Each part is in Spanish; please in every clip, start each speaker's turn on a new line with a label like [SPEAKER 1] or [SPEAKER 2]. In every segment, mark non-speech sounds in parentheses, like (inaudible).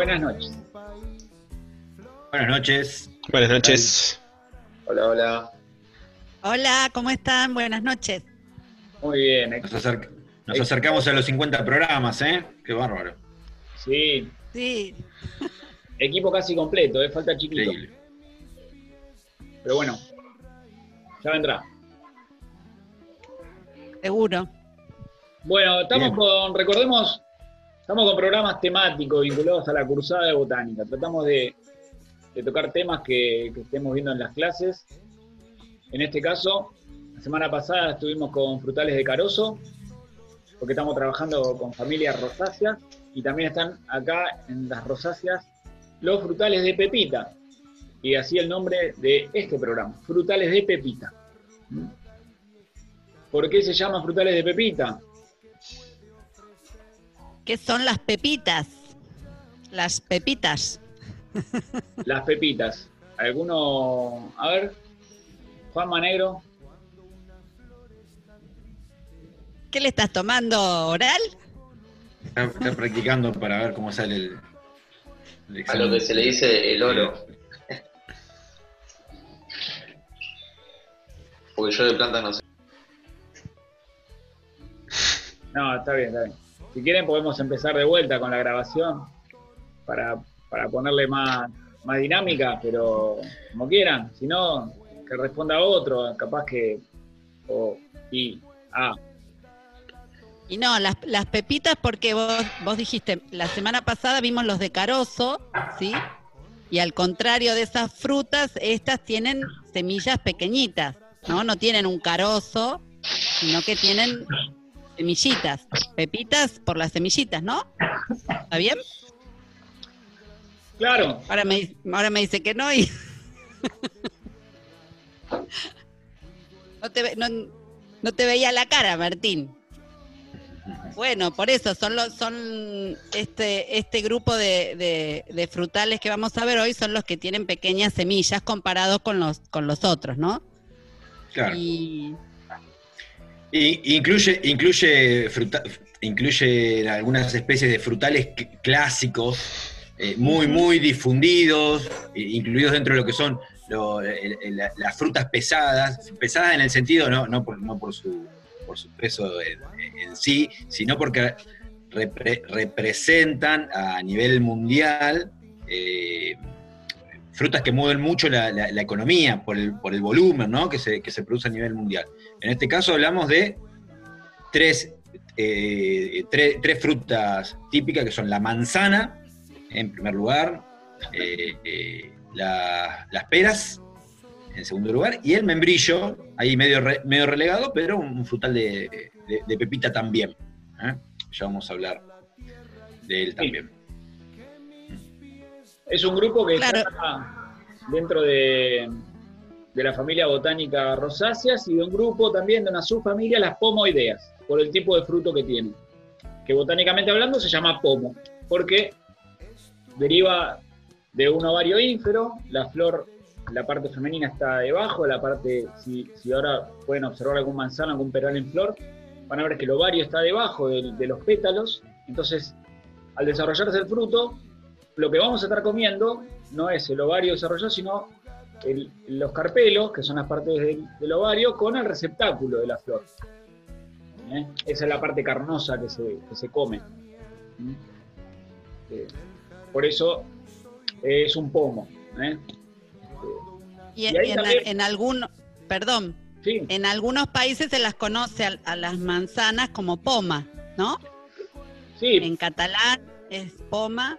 [SPEAKER 1] Buenas noches.
[SPEAKER 2] Buenas noches.
[SPEAKER 3] Buenas noches.
[SPEAKER 1] Hola, hola.
[SPEAKER 4] Hola, ¿cómo están? Buenas noches.
[SPEAKER 1] Muy bien.
[SPEAKER 2] Nos, acerc- nos acercamos a los 50 programas, ¿eh? Qué bárbaro.
[SPEAKER 1] Sí,
[SPEAKER 4] Sí, (laughs)
[SPEAKER 1] equipo casi completo, ¿eh? falta chiquito.
[SPEAKER 2] Increíble.
[SPEAKER 1] Pero bueno, ya vendrá.
[SPEAKER 4] seguro.
[SPEAKER 1] Bueno, estamos
[SPEAKER 2] Bien.
[SPEAKER 1] con, recordemos, estamos con programas temáticos vinculados a la cursada de botánica. Tratamos de, tocar temas que, que estemos viendo en las clases. En este caso, la semana pasada estuvimos con frutales de carozo, porque estamos trabajando con familias rosáceas, y también están acá en las rosáceas los frutales de pepita. Y así el nombre de este programa, frutales de pepita. ¿Mm? ¿Por qué se llama frutales de pepita?
[SPEAKER 4] ¿Qué son las pepitas? Las pepitas.
[SPEAKER 1] Las pepitas. ¿Alguno? A ver. Juanma Negro.
[SPEAKER 4] ¿Qué le estás tomando? ¿Oral?
[SPEAKER 2] Está, está practicando para ver cómo sale el, el
[SPEAKER 5] A lo que se le dice el oro. Porque yo de planta no sé.
[SPEAKER 1] No, está bien, está bien. Si quieren podemos empezar de vuelta con la grabación para, para ponerle más, más dinámica, pero como quieran. Si no, que responda otro, capaz que... O, y, ah,
[SPEAKER 4] Y no, las, las pepitas porque vos, vos dijiste, la semana pasada vimos los de carozo, ¿sí? Y al contrario de esas frutas, estas tienen semillas pequeñitas, ¿no? No tienen un carozo, sino que tienen semillitas. Pepitas por las semillitas, ¿no? ¿Está bien?
[SPEAKER 1] claro,
[SPEAKER 4] Ahora me, ahora me dice que no y... (laughs) no, te, no, no te veía la cara, Martín. Bueno, por eso son los, son este, este grupo de, de- de frutales que vamos a ver hoy son los que tienen pequeñas semillas comparados con los, con los otros, ¿no?
[SPEAKER 2] Claro.
[SPEAKER 4] Y
[SPEAKER 2] Y incluye, incluye, fruta- incluye algunas especies de frutales cl- clásicos, eh, muy, muy difundidos, incluidos dentro de lo que son lo- el- el- la- las frutas pesadas, pesadas en el sentido no, no, por, no por, su, por su peso en, en sí, sino porque repre- representan a nivel mundial eh, frutas que mueven mucho la, la- la economía por el, por el volumen ¿no? que, se, que se produce a nivel mundial. En este caso hablamos de tres, eh, tre- tres frutas típicas que son la manzana, en primer lugar, eh, eh, la- las peras, en segundo lugar, y el membrillo, ahí medio, re- medio relegado, pero un frutal de, de- de pepita también. ¿eh? Ya vamos a hablar de él también.
[SPEAKER 1] Es un grupo que
[SPEAKER 4] Claro.
[SPEAKER 1] está dentro de, de la familia botánica rosáceas y de un grupo también de una subfamilia, las pomoideas, por el tipo de fruto que tienen. Que botánicamente hablando se llama pomo, porque deriva de un ovario ínfero, la flor, la parte femenina está debajo, la parte, si, si ahora pueden observar algún manzano, algún peral en flor, van a ver que el ovario está debajo de, de los pétalos, entonces al desarrollarse el fruto, lo que vamos a estar comiendo no es el ovario desarrollado, sino el- los carpelos, que son las partes del, del ovario, con el receptáculo de la flor. ¿Eh? Esa es la parte carnosa que se, que se come. ¿Mm? Eh, por eso eh, es un pomo. ¿eh?
[SPEAKER 4] Y, en,
[SPEAKER 1] también-
[SPEAKER 4] en algún, perdón,
[SPEAKER 1] Sí,
[SPEAKER 4] en algunos países se las conoce a, a las manzanas como poma, ¿no?
[SPEAKER 1] sí,
[SPEAKER 4] En catalán es poma,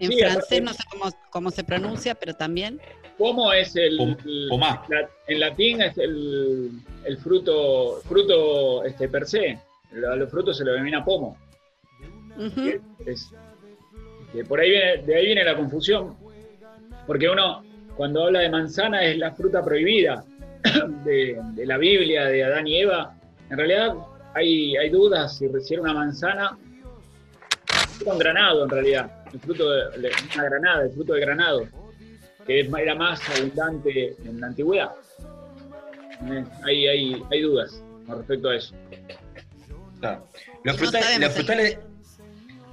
[SPEAKER 4] en
[SPEAKER 1] Sí,
[SPEAKER 4] francés no sé cómo, cómo se pronuncia, pero también.
[SPEAKER 1] Pomo es el, la- en latín es el, el fruto, fruto este, per se. A los frutos se lo denomina pomo. Es- que por ahí viene, de ahí viene la confusión. Porque uno, cuando habla de manzana, es la fruta prohibida (coughs) de, de la Biblia, de Adán y Eva. En realidad hay, hay dudas si si era una manzana era un granado en realidad, el fruto de, de- una granada, el fruto de granado, que es- era más abundante en la antigüedad. Eh, Hay, hay, hay dudas con respecto a eso.
[SPEAKER 2] Claro. Los, frutales,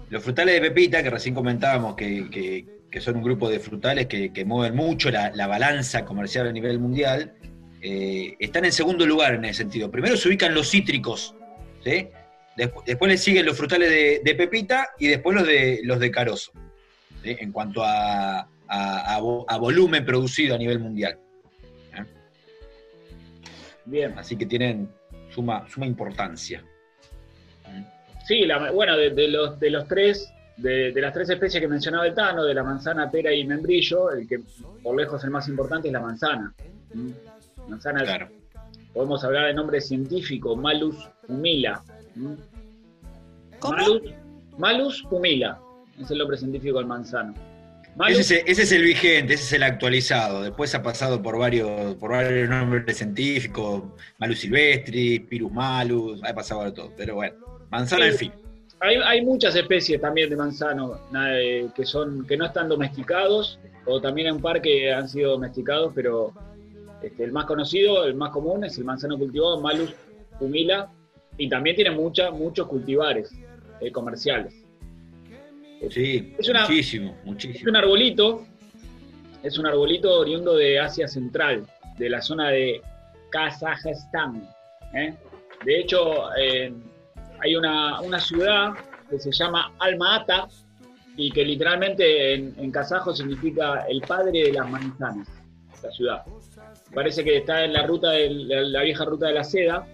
[SPEAKER 2] los frutales de Pepita, que recién comentábamos que, que- que son un grupo de frutales que, que mueven mucho la, la balanza comercial a nivel mundial, eh, están en segundo lugar en ese sentido. Primero se ubican los cítricos, ¿sí? Despu- después le siguen los frutales de, de Pepita y después los de, los de Carozo, ¿sí? en cuanto a, a- a vo- a volumen producido a nivel mundial.
[SPEAKER 1] Bien.
[SPEAKER 2] Así que tienen suma, suma importancia.
[SPEAKER 1] Sí, la- bueno, de, de los, de los tres, de, de las tres especies que mencionaba el Tano, de la manzana, pera y membrillo, el que por lejos el más importante es la manzana. ¿Mm? Manzana es-
[SPEAKER 2] Claro.
[SPEAKER 1] podemos hablar de nombre científico, Malus humila.
[SPEAKER 4] ¿Cómo?
[SPEAKER 1] Malus, Malus humila, es el nombre científico del manzano. Malus,
[SPEAKER 2] Ese, es- ese es el vigente, ese es el actualizado. Después ha pasado por varios, por varios nombres científicos, Malus silvestri, Pirus malus, ha pasado de todo. Pero bueno, manzana
[SPEAKER 1] Sí.
[SPEAKER 2] al fin.
[SPEAKER 1] hay, hay muchas especies también de manzano eh, que, son, que no están domesticados, o también hay un par que han sido domesticados, pero este, el más conocido, el más común es el manzano cultivado, Malus humila, y también tiene mucha, muchos cultivares eh, comerciales.
[SPEAKER 2] Sí,
[SPEAKER 1] Es una-
[SPEAKER 2] muchísimo,
[SPEAKER 1] Es
[SPEAKER 2] muchísimo.
[SPEAKER 1] un arbolito, es un arbolito oriundo de Asia Central, de la zona de Kazajstán. ¿eh? De hecho, eh, hay una, una ciudad que se llama Alma-Ata y que literalmente en, en kazajo significa el padre de las manzanas, la ciudad. Parece que está en la ruta de la, la vieja ruta de la seda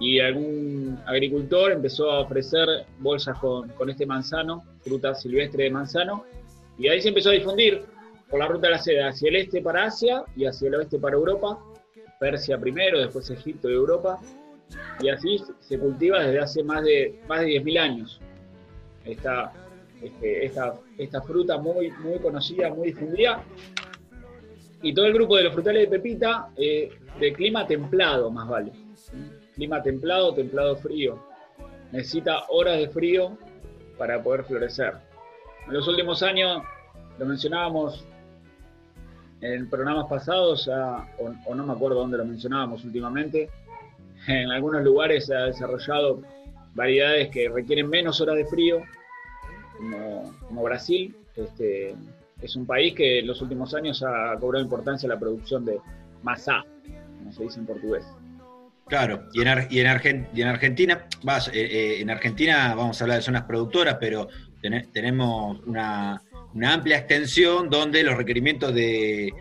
[SPEAKER 1] y algún agricultor empezó a ofrecer bolsas con, este manzano, fruta silvestre de manzano, y ahí se empezó a difundir por la ruta de la seda hacia el este para Asia y hacia el oeste para Europa, Persia primero, después Egipto y Europa, y así se cultiva desde hace más de, más de 10.000 años. Esta, este, esta, esta fruta muy, muy conocida, muy difundida. Y todo el grupo de los frutales de Pepita eh, de clima templado, más vale. Clima templado, templado frío. Necesita horas de frío para poder florecer. En los últimos años, lo mencionábamos en programas pasados, o, no me acuerdo dónde lo mencionábamos últimamente, en algunos lugares se ha desarrollado variedades que requieren menos horas de frío, como, como Brasil. Este, es un país que en los últimos años ha cobrado importancia la producción de masá, como se dice en portugués.
[SPEAKER 2] Claro, y en, y en, Argen- y en Argentina, vas, eh, eh, en Argentina vamos a hablar de zonas productoras, pero tene- tenemos una, amplia extensión donde los requerimientos de,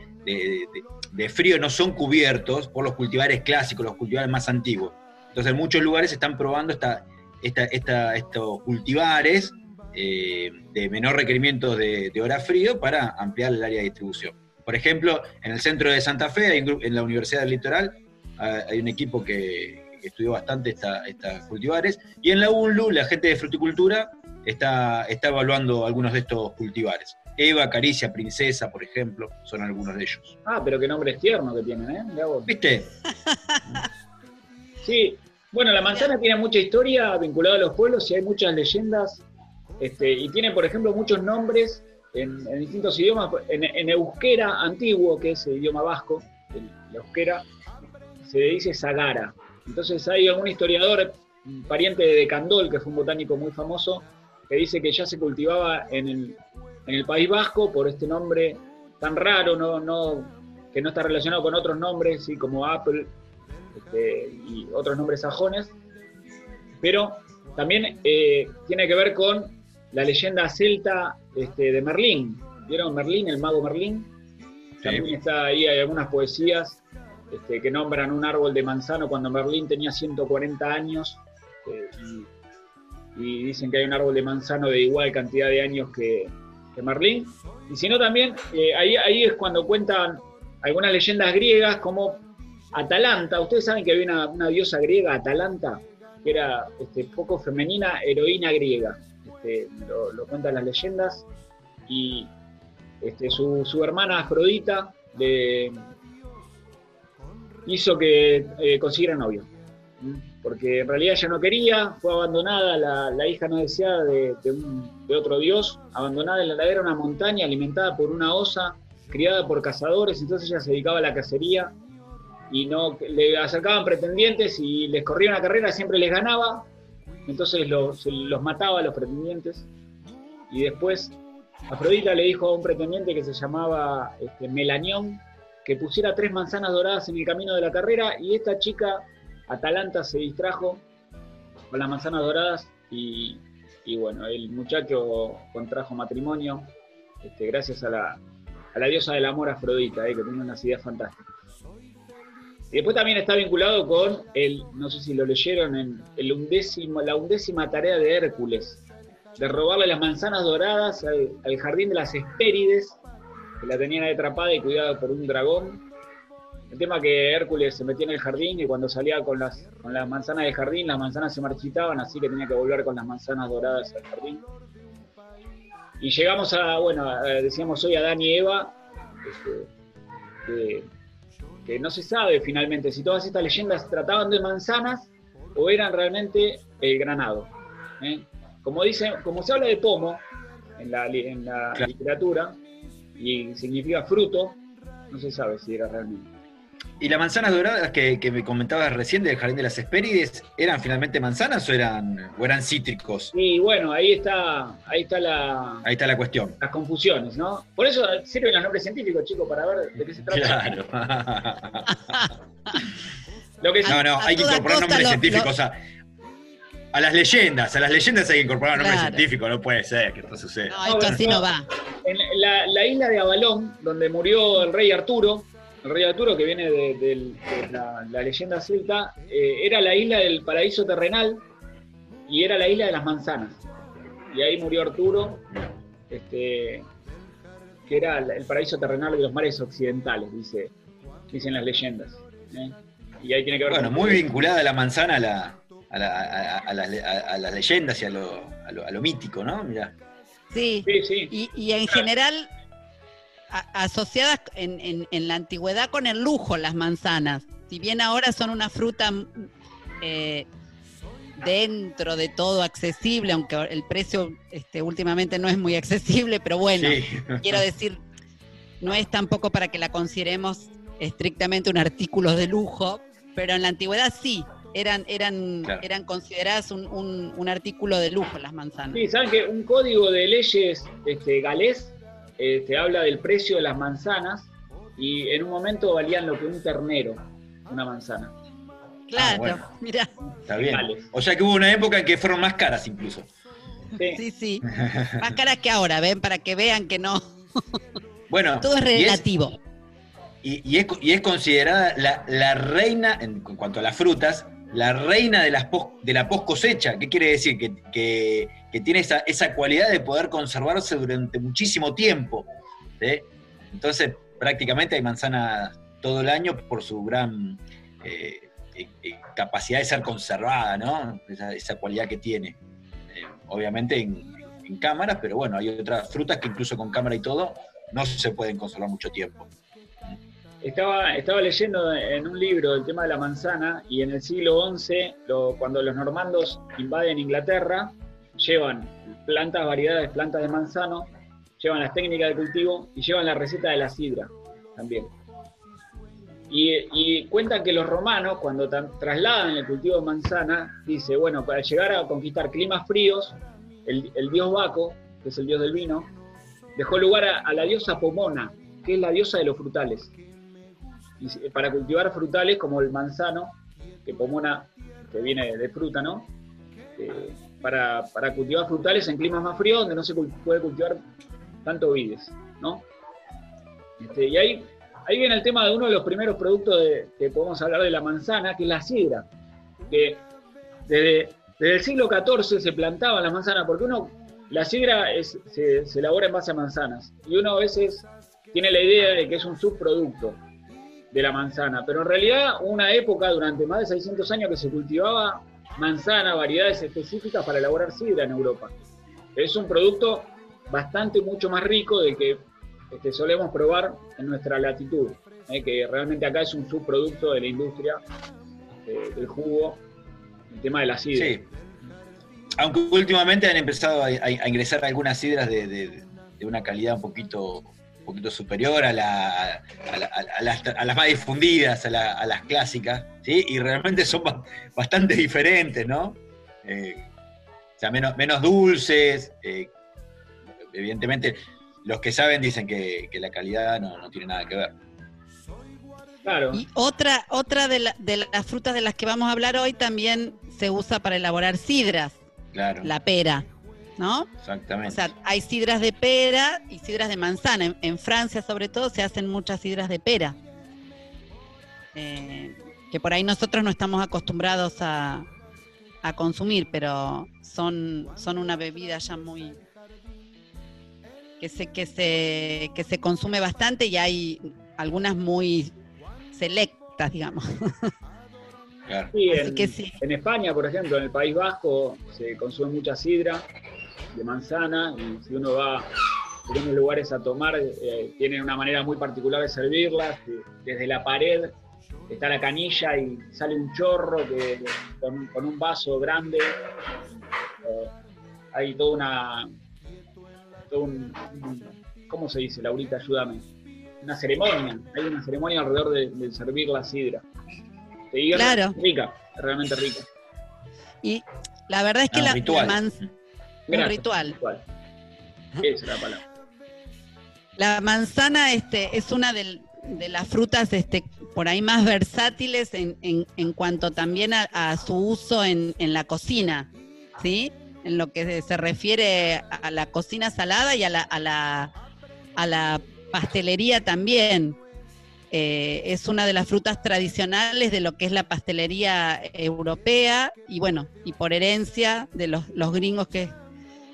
[SPEAKER 2] frío no son cubiertos por los cultivares clásicos, los cultivares más antiguos. Entonces en muchos lugares están probando esta, esta, esta- estos cultivares eh, de menor requerimiento de, de hora frío para ampliar el área de distribución. Por ejemplo, en el centro de Santa Fe, en la Universidad del Litoral, hay un equipo que, que estudió bastante esta- estas cultivares, y en la UNLU, la gente de fruticultura está, está evaluando algunos de estos cultivares. Eva, Caricia, Princesa, por ejemplo, son algunos de ellos.
[SPEAKER 1] Ah, pero qué nombres tiernos que tienen, ¿eh?
[SPEAKER 2] ¿Viste?
[SPEAKER 1] Sí, bueno, la manzana tiene mucha historia vinculada a los pueblos y hay muchas leyendas. Este, y tiene, por ejemplo, muchos nombres en, en distintos idiomas. En, en euskera antiguo, que es el idioma vasco, el, el euskera, se le dice Sagara. Entonces hay algún historiador, pariente de Candol, que fue un botánico muy famoso, que dice que ya se cultivaba en el, en el País Vasco por este nombre tan raro, no, no, que no está relacionado con otros nombres, ¿sí? como Apple este, y otros nombres sajones, pero también eh, tiene que ver con la leyenda celta este, de Merlín. ¿Vieron Merlín, el mago Merlín? También está ahí, hay algunas poesías este, que nombran un árbol de manzano cuando Merlín tenía 140 años eh, y, dicen que hay un árbol de manzano de igual cantidad de años que, de Merlín. Y si no también, eh, ahí, ahí es cuando cuentan algunas leyendas griegas como Atalanta. Ustedes saben que había una, una diosa griega, Atalanta, que era este, poco femenina, heroína griega. Este, lo, lo cuentan las leyendas. Y este, su, su hermana Afrodita le hizo que eh, consiguiera novio. Porque en realidad ella no quería, fue abandonada, la, la hija no deseada de, de otro dios, abandonada en la ladera de una montaña, alimentada por una osa, criada por cazadores, entonces ella se dedicaba a la cacería y no le acercaban pretendientes y les corría una carrera, siempre les ganaba, entonces los, los mataba a los pretendientes. Y después Afrodita le dijo a un pretendiente que se llamaba este, Melanión que pusiera tres manzanas doradas en el camino de la carrera y esta chica, Atalanta, se distrajo con las manzanas doradas y, bueno, el muchacho contrajo matrimonio este, gracias a la, a la diosa del amor Afrodita, eh, que tiene unas ideas fantásticas. Y después también está vinculado con el, no sé si lo leyeron, en el undécimo, la undécima tarea de Hércules, de robarle las manzanas doradas al, al jardín de las Hespérides, que la tenían atrapada y cuidada por un dragón. El tema que Hércules se metía en el jardín y cuando salía con las, con las manzanas del jardín, las manzanas se marchitaban, así que tenía que volver con las manzanas doradas al jardín. Y llegamos a, bueno, a- decíamos hoy Adán y Eva, este, que, que no se sabe finalmente si todas estas leyendas trataban de manzanas o eran realmente el granado. ¿eh? Como, dice, como se habla de pomo en la, en la
[SPEAKER 2] Claro.
[SPEAKER 1] literatura y significa fruto, no se sabe si era realmente.
[SPEAKER 2] ¿Y las manzanas doradas que, que me comentabas recién del Jardín de las Hespérides, eran finalmente manzanas o eran, o eran cítricos?
[SPEAKER 1] Y bueno, ahí está, ahí está la,
[SPEAKER 2] Ahí está la cuestión.
[SPEAKER 1] las confusiones, ¿no? Por eso sirven los nombres científicos, chicos, para ver de qué se trata.
[SPEAKER 2] Claro.
[SPEAKER 1] Lo que sí-
[SPEAKER 2] No, no, hay que incorporar nombres
[SPEAKER 4] lo-
[SPEAKER 2] científicos a, a las leyendas. A las leyendas hay que incorporar nombres
[SPEAKER 4] Claro.
[SPEAKER 2] científicos. No puede ser que esto suceda.
[SPEAKER 4] No, esto así
[SPEAKER 1] no.
[SPEAKER 4] va.
[SPEAKER 1] En la, la isla de Avalón, donde murió el rey Arturo, el rey Arturo que viene de, del- de la, la leyenda celta, eh, era la isla del paraíso terrenal y era la isla de las manzanas. Y ahí murió Arturo, este, que era el el paraíso terrenal de los mares occidentales, dice, dicen las leyendas. ¿eh? Y ahí tiene que ver
[SPEAKER 2] Bueno,
[SPEAKER 1] con-
[SPEAKER 2] muy vinculada la manzana a, la, a, la- a- a las, a- a las leyendas y a lo, a lo- a lo mítico, ¿no? Mirá.
[SPEAKER 4] Sí.
[SPEAKER 1] Sí, sí.
[SPEAKER 4] Y, y en general a- asociadas en, en- en la antigüedad con el lujo las manzanas. Si bien ahora son una fruta mm, eh, dentro de todo accesible, aunque el precio este, últimamente no es muy accesible, pero bueno,
[SPEAKER 2] Sí.
[SPEAKER 4] quiero decir, no es tampoco para que la consideremos estrictamente un artículo de lujo, pero en la antigüedad sí, eran, eran,
[SPEAKER 2] Claro.
[SPEAKER 4] eran consideradas un, un- un artículo de lujo las manzanas.
[SPEAKER 1] Sí, saben que un código de leyes este, galés este, habla del precio de las manzanas y en un momento valían lo que un ternero, una manzana.
[SPEAKER 4] Claro,
[SPEAKER 2] bueno.
[SPEAKER 4] mira,
[SPEAKER 2] Está bien. O sea que hubo una época en que fueron más caras incluso.
[SPEAKER 1] Sí.
[SPEAKER 4] sí, sí. (laughs) Más caras que ahora, ven, para que vean que no,
[SPEAKER 2] Bueno, (laughs)
[SPEAKER 4] todo es
[SPEAKER 2] y es-
[SPEAKER 4] relativo.
[SPEAKER 2] Y, y es, y es considerada la, la reina, en cuanto a las frutas, la reina de, las de la post cosecha. ¿Qué quiere decir? Que, que- tiene esa, esa cualidad de poder conservarse durante muchísimo tiempo. Entonces, prácticamente hay manzanas todo el año por su gran eh, eh, eh, capacidad de ser conservada, ¿no? Esa, esa cualidad que tiene. Eh, obviamente en, en cámaras, pero bueno, hay otras frutas que incluso con cámara y todo no se pueden conservar mucho tiempo.
[SPEAKER 1] Estaba, leyendo en un libro el tema de la manzana y en el siglo XI, cuando los normandos invaden Inglaterra, llevan plantas, variedades, plantas de manzano, llevan las técnicas de cultivo y llevan la receta de la sidra también. Y, cuentan que los romanos, cuando trasladan el cultivo de manzana, dice, bueno, para llegar a conquistar climas fríos, el, dios Baco, que es el dios del vino, dejó lugar a la diosa Pomona, que es la diosa de los frutales. Para cultivar frutales como el manzano, que Pomona, que viene de, fruta, ¿no? Eh, para, para cultivar frutales en climas más fríos donde no se puede cultivar tanto vides, ¿no? Este, y ahí, ahí viene el tema de uno de los primeros productos de- que podemos hablar de la manzana, que es la sidra. Que desde, desde el siglo XIV se plantaban las manzanas, porque uno la sidra es- se, se elabora en base a manzanas y uno a veces tiene la idea de que es un subproducto de la manzana, pero en realidad una época durante más de 600 años que se cultivaba manzana, variedades específicas para elaborar sidra en Europa. Es un producto bastante mucho más rico del que este, solemos probar en nuestra latitud, ¿eh? que realmente acá es un subproducto de la industria eh, del jugo, el tema de la sidra.
[SPEAKER 2] Sí. Aunque últimamente han empezado a, ingresar algunas sidras de- de una calidad un poquito, un poquito superior a, la- a la- a las, a las más difundidas, a, la- a las clásicas, ¿sí? Y realmente son ba- bastante diferentes, ¿no? Eh, o sea, menos, menos dulces. eh, evidentemente, los que saben dicen que, que la calidad no, no tiene nada que ver.
[SPEAKER 1] Claro.
[SPEAKER 4] Y otra, otra de, la- de las frutas de las que vamos a hablar hoy también se usa para elaborar sidras,
[SPEAKER 2] Claro,
[SPEAKER 4] la pera, ¿no? O
[SPEAKER 2] exactamente.
[SPEAKER 4] sea, hay sidras de pera y sidras de manzana. En, en Francia, sobre todo, se hacen muchas sidras de pera. Eh, que por ahí nosotros no estamos acostumbrados a, a consumir, pero son, son una bebida ya muy. que se, que se, que se consume bastante y hay algunas muy selectas, digamos.
[SPEAKER 2] claro.
[SPEAKER 1] Sí,
[SPEAKER 4] Así
[SPEAKER 1] en,
[SPEAKER 4] que sí.
[SPEAKER 1] en España, por ejemplo, en el País Vasco, se consume mucha sidra de manzana y si uno va a algunos lugares a tomar, eh, tienen una manera muy particular de servirlas. de- Desde la pared está la canilla y sale un chorro que, con, con un vaso grande. Eh, hay toda una. todo un- un- ¿Cómo se dice, Laurita? Ayúdame. Una ceremonia. Hay una ceremonia alrededor de, de servir la sidra. Y es
[SPEAKER 4] Claro.
[SPEAKER 1] Rica, realmente rica.
[SPEAKER 4] Y la verdad es que
[SPEAKER 2] Ah,
[SPEAKER 4] la, la un ritual.
[SPEAKER 1] Ritual. Esa es la palabra.
[SPEAKER 4] La manzana este, es una del- de las frutas este, por ahí más versátiles en, en- en cuanto también a, a su uso en, en la cocina, ¿sí? En lo que se refiere a la cocina salada y a la, a la, a la pastelería también. Eh, es una de las frutas tradicionales de lo que es la pastelería europea y bueno, y por herencia de los, los gringos que,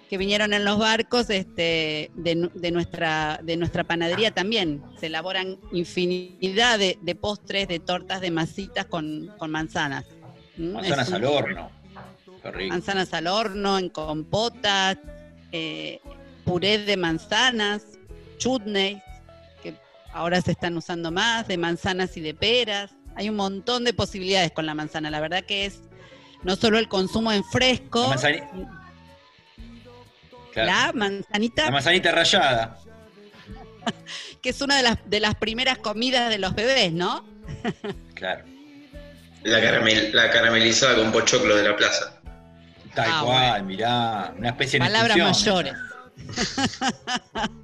[SPEAKER 4] que vinieron en los barcos este, de, nu- de nuestra, de nuestra panadería también. Se elaboran infinidad de, de postres, de tortas, de masitas con, con manzanas. ¿Mm?
[SPEAKER 2] Manzanas
[SPEAKER 4] Es un-
[SPEAKER 2] al horno.
[SPEAKER 4] Manzanas al horno, en compotas, eh, puré de manzanas, chutneys, que ahora se están usando más, de manzanas y de peras. Hay un montón de posibilidades con la manzana. La verdad que es no solo el consumo en fresco,
[SPEAKER 2] La, Claro.
[SPEAKER 4] la manzanita,
[SPEAKER 2] La manzanita rallada. (laughs)
[SPEAKER 4] que es una de las, de las primeras comidas de los bebés, ¿no? (laughs)
[SPEAKER 2] Claro.
[SPEAKER 5] La, caramel, la caramelizada con pochoclo de la plaza.
[SPEAKER 2] Tal
[SPEAKER 4] Ah,
[SPEAKER 2] cual, mirá. Una especie de
[SPEAKER 4] Palabras mayores. (laughs)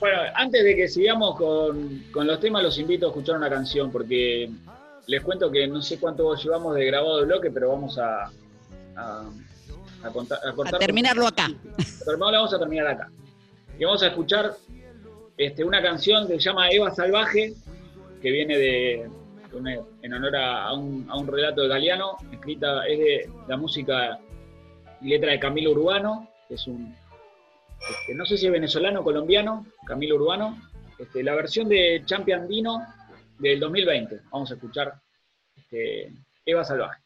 [SPEAKER 1] Bueno, antes de que sigamos con, con los temas, los invito a escuchar una canción, porque les cuento que no sé cuánto llevamos de grabado de bloque, pero vamos a, a, a contar. A,
[SPEAKER 4] A
[SPEAKER 1] cortar-
[SPEAKER 4] terminarlo acá. (laughs)
[SPEAKER 1] Pero no la vamos a terminar acá. Y vamos a escuchar este, una canción que se llama Eva Salvaje, que viene de, en honor a, a un, a un relato de Galeano, escrita, es de la música y letra de Camilo Urbano, que es un, este, no sé si es venezolano o colombiano, Camilo Urbano, este, la versión de Champion Dino del 2020. Vamos a escuchar este, Eva Salvaje.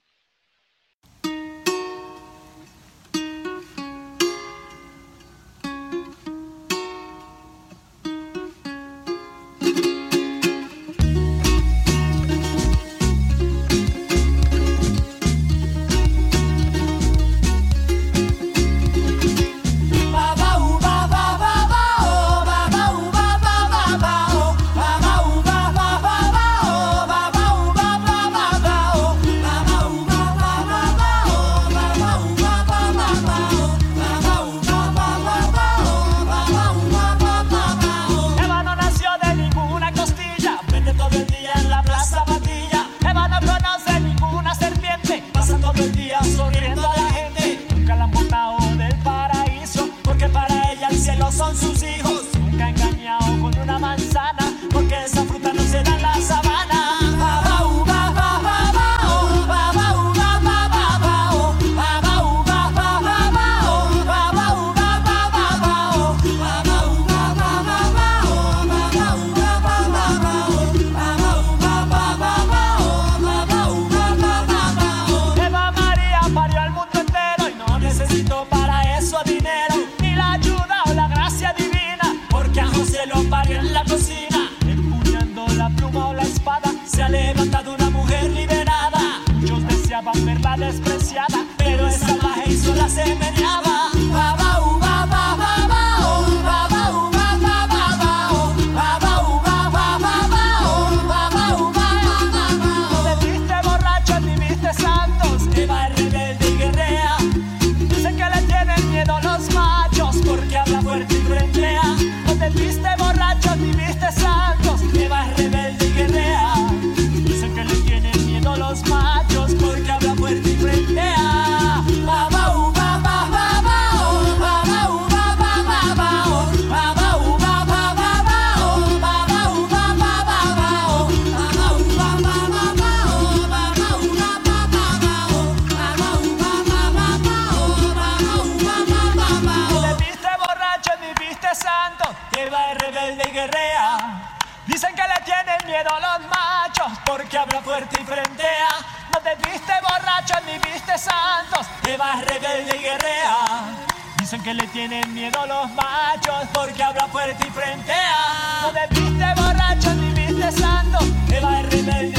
[SPEAKER 3] Te vas rebelde.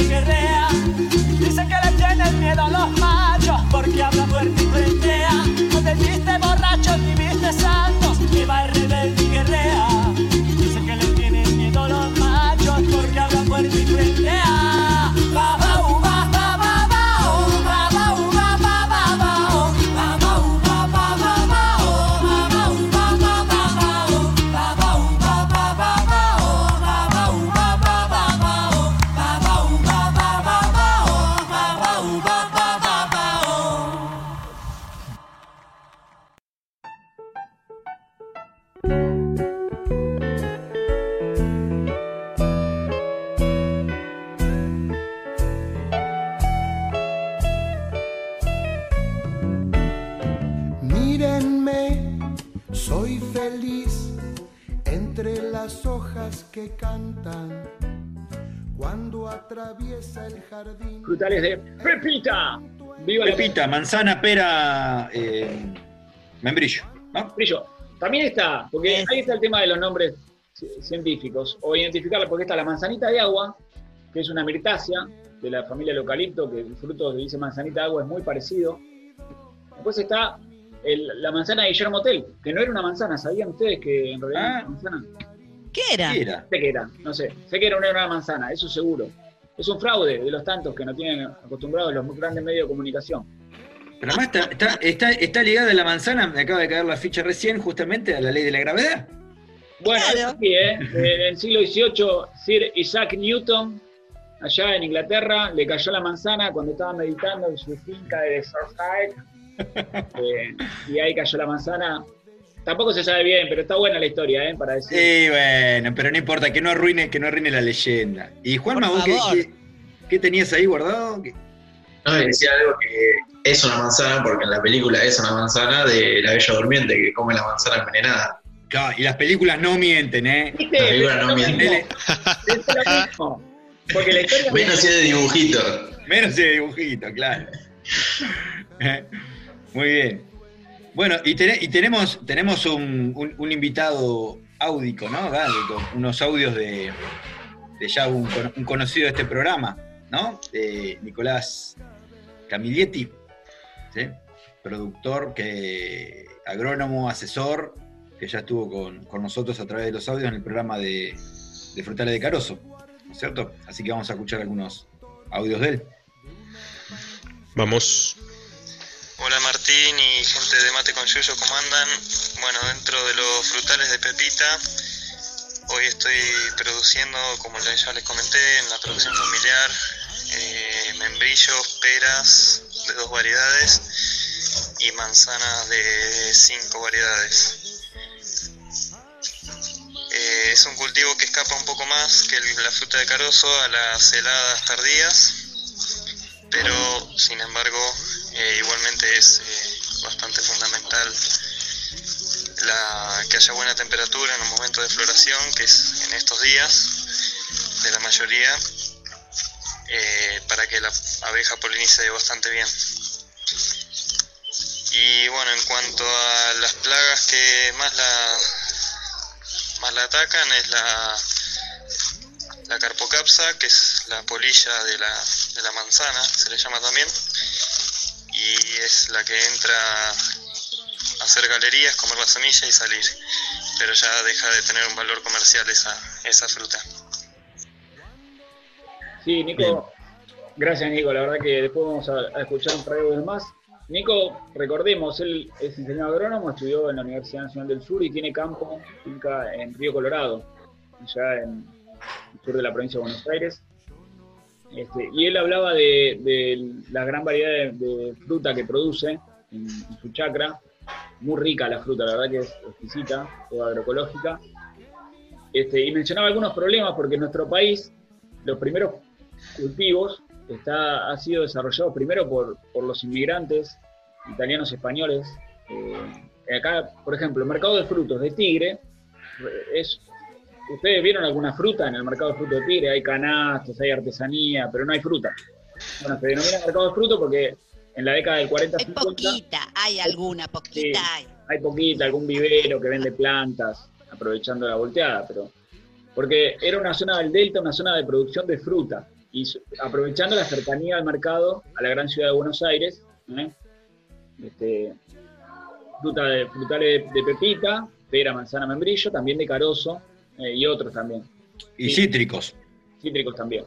[SPEAKER 3] Dicen que le tienen miedo los machos, porque habla fuerte
[SPEAKER 1] de Pepita. Viva la
[SPEAKER 2] Pepita, manzana, pera, eh, membrillo. ¿no?
[SPEAKER 1] Brillo. También está, porque
[SPEAKER 4] Es-
[SPEAKER 1] ahí está el tema de los nombres ci- científicos, o identificarla, porque está la manzanita de agua, que es una mirtácea de la familia del eucalipto, que el fruto que dice manzanita de agua es muy parecido. Después está el- la manzana de Guillermo Tell, que no era una manzana, ¿sabían ustedes que en realidad
[SPEAKER 2] Ah.
[SPEAKER 1] era una manzana?
[SPEAKER 4] ¿Qué era?
[SPEAKER 2] ¿Qué era?
[SPEAKER 1] Sé que era, no sé, sé que era una, una manzana, eso seguro. Es un fraude de los tantos que no tienen acostumbrados los grandes medios de comunicación.
[SPEAKER 2] Pero además está, está, está, está ligada la manzana, me acaba de caer la ficha recién, justamente a la ley de la gravedad.
[SPEAKER 1] Bueno,
[SPEAKER 4] Claro.
[SPEAKER 1] sí, ¿eh? En el siglo XVIII, Sir Isaac Newton, allá en Inglaterra, le cayó la manzana cuando estaba meditando en su finca de Surfside. (laughs) Eh, y ahí cayó la manzana. Tampoco se sabe bien, pero está buena la historia, ¿eh? Para decir.
[SPEAKER 2] Sí, bueno, pero no importa, que no arruine, que no arruine la leyenda. Y Juanma, ¿vos qué, qué- qué tenías ahí guardado? ¿Qué-
[SPEAKER 5] No, decía algo que es una manzana, porque en la película es una manzana de la Bella Durmiente que come la manzana envenenada.
[SPEAKER 2] Claro, y las películas no mienten, ¿eh?
[SPEAKER 1] ¿Viste?
[SPEAKER 5] La película
[SPEAKER 1] Es
[SPEAKER 5] no
[SPEAKER 1] lo
[SPEAKER 5] miente.
[SPEAKER 1] mismo. Es lo mismo. Porque la historia.
[SPEAKER 5] Menos si es de dibujito.
[SPEAKER 2] Menos de dibujito, claro. (laughs) Muy bien. Bueno, y, tene- y tenemos, tenemos un, invitado áudico, ¿no? Unos audios de, ya un, cono- un conocido de este programa, ¿no? De Nicolás Camilletti, productor, que, agrónomo, asesor, que ya estuvo con, nosotros a través de los audios en el programa de, de Frutales de Carozo, ¿no es cierto? Así que vamos a escuchar algunos audios de él.
[SPEAKER 6] Vamos.
[SPEAKER 7] Hola Martín y gente de Mate con Yuyo, ¿cómo andan? Bueno, dentro de los frutales de Pepita, hoy estoy produciendo, como ya les comenté, en la producción familiar, eh, membrillos, peras de dos variedades y manzanas de cinco variedades. Eh, es un cultivo que escapa un poco más que la fruta de carozo a las heladas tardías, pero sin embargo eh, igualmente es eh, bastante fundamental que haya buena temperatura en un momento de floración, que es en estos días, de la mayoría, eh, para que la abeja polinice bastante bien. Y bueno, en cuanto a las plagas que más la, más la atacan es la, la carpocapsa, que es la polilla de la, de la manzana, se le llama también, y es la que entra a hacer galerías, comer la semilla y salir, pero ya deja de tener un valor comercial esa, esa fruta.
[SPEAKER 1] Sí, Nico, gracias Nico, la verdad que después vamos a, a escuchar un audios más. Nico, recordemos, él es ingeniero agrónomo, estudió en la Universidad Nacional del Sur y tiene campo, finca en Río Colorado, allá en el sur de la provincia de Buenos Aires. Este, y él hablaba de, de la gran variedad de, fruta que produce en, en su chacra, muy rica la fruta, la verdad que es exquisita, toda agroecológica. Este, y mencionaba algunos problemas porque en nuestro país los primeros cultivos está, ha sido desarrollado primero por, por los inmigrantes italianos españoles. Eh, acá, por ejemplo, el mercado de frutos de Tigre eh, es ustedes vieron alguna fruta en el mercado de fruto de Tigre, hay canastos, hay artesanía, pero no hay fruta. Bueno, se denomina mercado de fruto porque en la década del 40
[SPEAKER 4] Hay poquita, hay alguna, poquita
[SPEAKER 1] Sí.
[SPEAKER 4] hay.
[SPEAKER 1] hay poquita, algún vivero que vende plantas, aprovechando la volteada, pero porque era una zona del delta, una zona de producción de fruta, y aprovechando la cercanía al mercado, a la gran ciudad de Buenos Aires, ¿eh? este, fruta de, frutales de, de pepita, pera, manzana, membrillo, también de carozo, eh, y otros también,
[SPEAKER 2] Y cítricos.
[SPEAKER 1] cítricos también.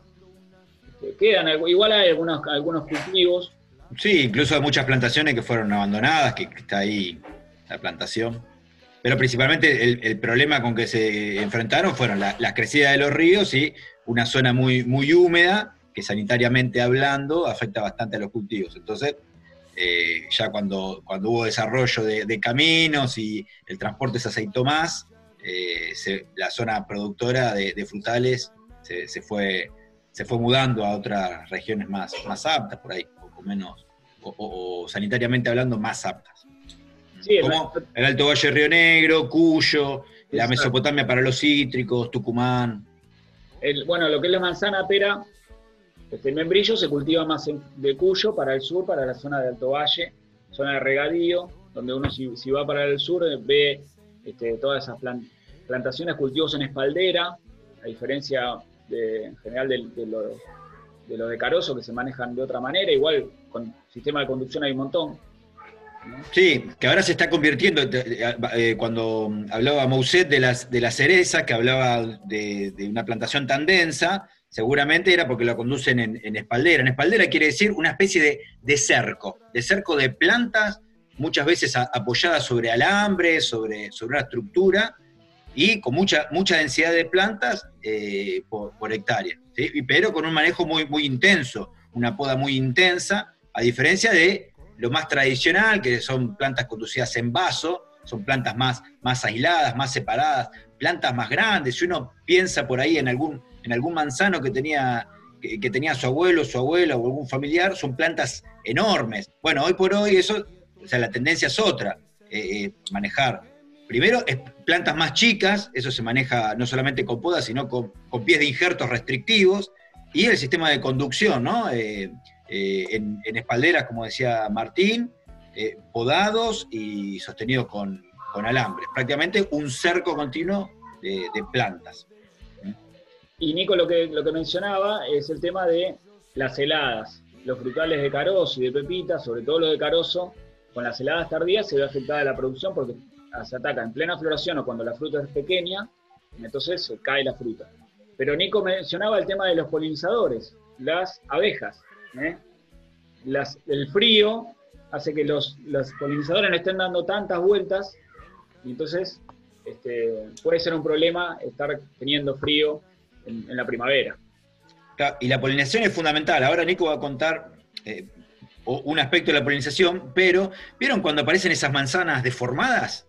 [SPEAKER 1] Este, quedan, igual hay algunos, algunos cultivos,
[SPEAKER 2] Sí, incluso hay muchas plantaciones que fueron abandonadas, que está ahí la plantación. Pero principalmente el, el problema con que se enfrentaron fueron la, la crecida de los ríos y una zona muy, muy húmeda, que sanitariamente hablando afecta bastante a los cultivos. Entonces, eh, ya cuando, cuando hubo desarrollo de, de caminos y el transporte se aceitó más, eh, se- la zona productora de, de frutales se, se fue, se fue mudando a otras regiones más, más aptas por ahí, o menos, o, o- o sanitariamente hablando, más aptas.
[SPEAKER 1] Sí,
[SPEAKER 2] Como el Alto Valle Río Negro, Cuyo, la. Mesopotamia para los cítricos, Tucumán.
[SPEAKER 1] El- bueno, lo que es la manzana pera, este, el membrillo se cultiva más en- de Cuyo para el sur, para la zona de Alto Valle, zona de regadío, donde uno si, si va para el sur ve este, todas esas plan- plantaciones, cultivos en espaldera, a diferencia de, en general de, los de los de Carozo que se manejan de otra manera, igual con sistema de conducción hay un montón.
[SPEAKER 2] Sí, que ahora se está convirtiendo, eh, eh, cuando hablaba Mousset de las, de la cereza, que hablaba de, una plantación tan densa, seguramente era porque lo conducen en, espaldera. En espaldera quiere decir una especie de cerco, de cerco de plantas, muchas veces a- apoyadas sobre alambre, sobre, sobre una estructura, y con mucha, mucha densidad de plantas eh, por, hectárea, pero con un manejo muy, muy intenso, una poda muy intensa, a diferencia de lo más tradicional, que son plantas conducidas en vaso, son plantas más, más aisladas, más separadas, plantas más grandes. Si uno piensa por ahí en algún, en algún manzano que tenía, que tenía su abuelo, su abuela o algún familiar, son plantas enormes. Bueno, hoy por hoy eso, o sea, la tendencia es otra, eh, eh, manejar. Primero, plantas más chicas, eso se maneja no solamente con podas, sino con, con pies de injertos restrictivos, y el sistema de conducción, ¿no? Eh, en, espalderas, como decía Martín, podados y sostenidos con, con alambres. Prácticamente un cerco continuo de, de plantas.
[SPEAKER 1] Y Nico lo que, lo que mencionaba es el tema de las heladas. Los frutales de carozo y de pepita, sobre todo los de carozo, con las heladas tardías se ve afectada la producción porque se ataca en plena floración o cuando la fruta es pequeña, entonces se cae la fruta. Pero Nico mencionaba el tema de los polinizadores, las abejas. ¿eh? El frío hace que los, polinizadores no estén dando tantas vueltas y entonces este, puede ser un problema estar teniendo frío en, la primavera.
[SPEAKER 2] Y la polinización es fundamental. Ahora Nico va a contar eh, o- un aspecto de la polinización, pero ¿vieron cuando aparecen esas manzanas deformadas?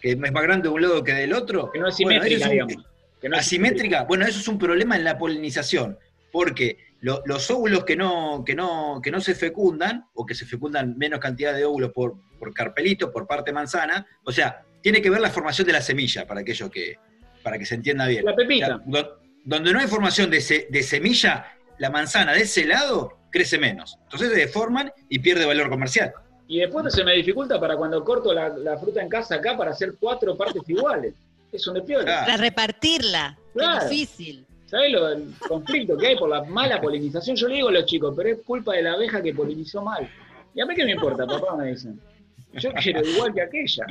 [SPEAKER 2] Que es más grande de un lado que del otro.
[SPEAKER 1] Que no es
[SPEAKER 2] Bueno,
[SPEAKER 1] simétrica,
[SPEAKER 2] es un-
[SPEAKER 1] digamos. Que no es
[SPEAKER 2] asimétrica, bueno, eso es un problema en la polinización, porque lo- los óvulos que no, que, no, que no se fecundan, o que se fecundan menos cantidad de óvulos por, por carpelito, por parte manzana, o sea, tiene que ver la formación de la semilla, para aquello que, para que se entienda bien.
[SPEAKER 1] La pepita.
[SPEAKER 2] O sea, do- donde no hay formación de, se- de semilla, la manzana de ese lado crece menos. Entonces se deforman y pierde valor comercial.
[SPEAKER 1] Y después se me dificulta para cuando corto la, la fruta en casa acá para hacer cuatro partes iguales. Es un despiola.
[SPEAKER 2] Claro.
[SPEAKER 4] Para repartirla.
[SPEAKER 1] Claro.
[SPEAKER 4] difícil.
[SPEAKER 1] ¿Sabés lo, el conflicto que hay por la mala polinización? Yo le digo a los chicos, pero es culpa de la abeja que polinizó mal. ¿Y a mí qué me importa, papá? Me dicen. Yo quiero igual que aquella.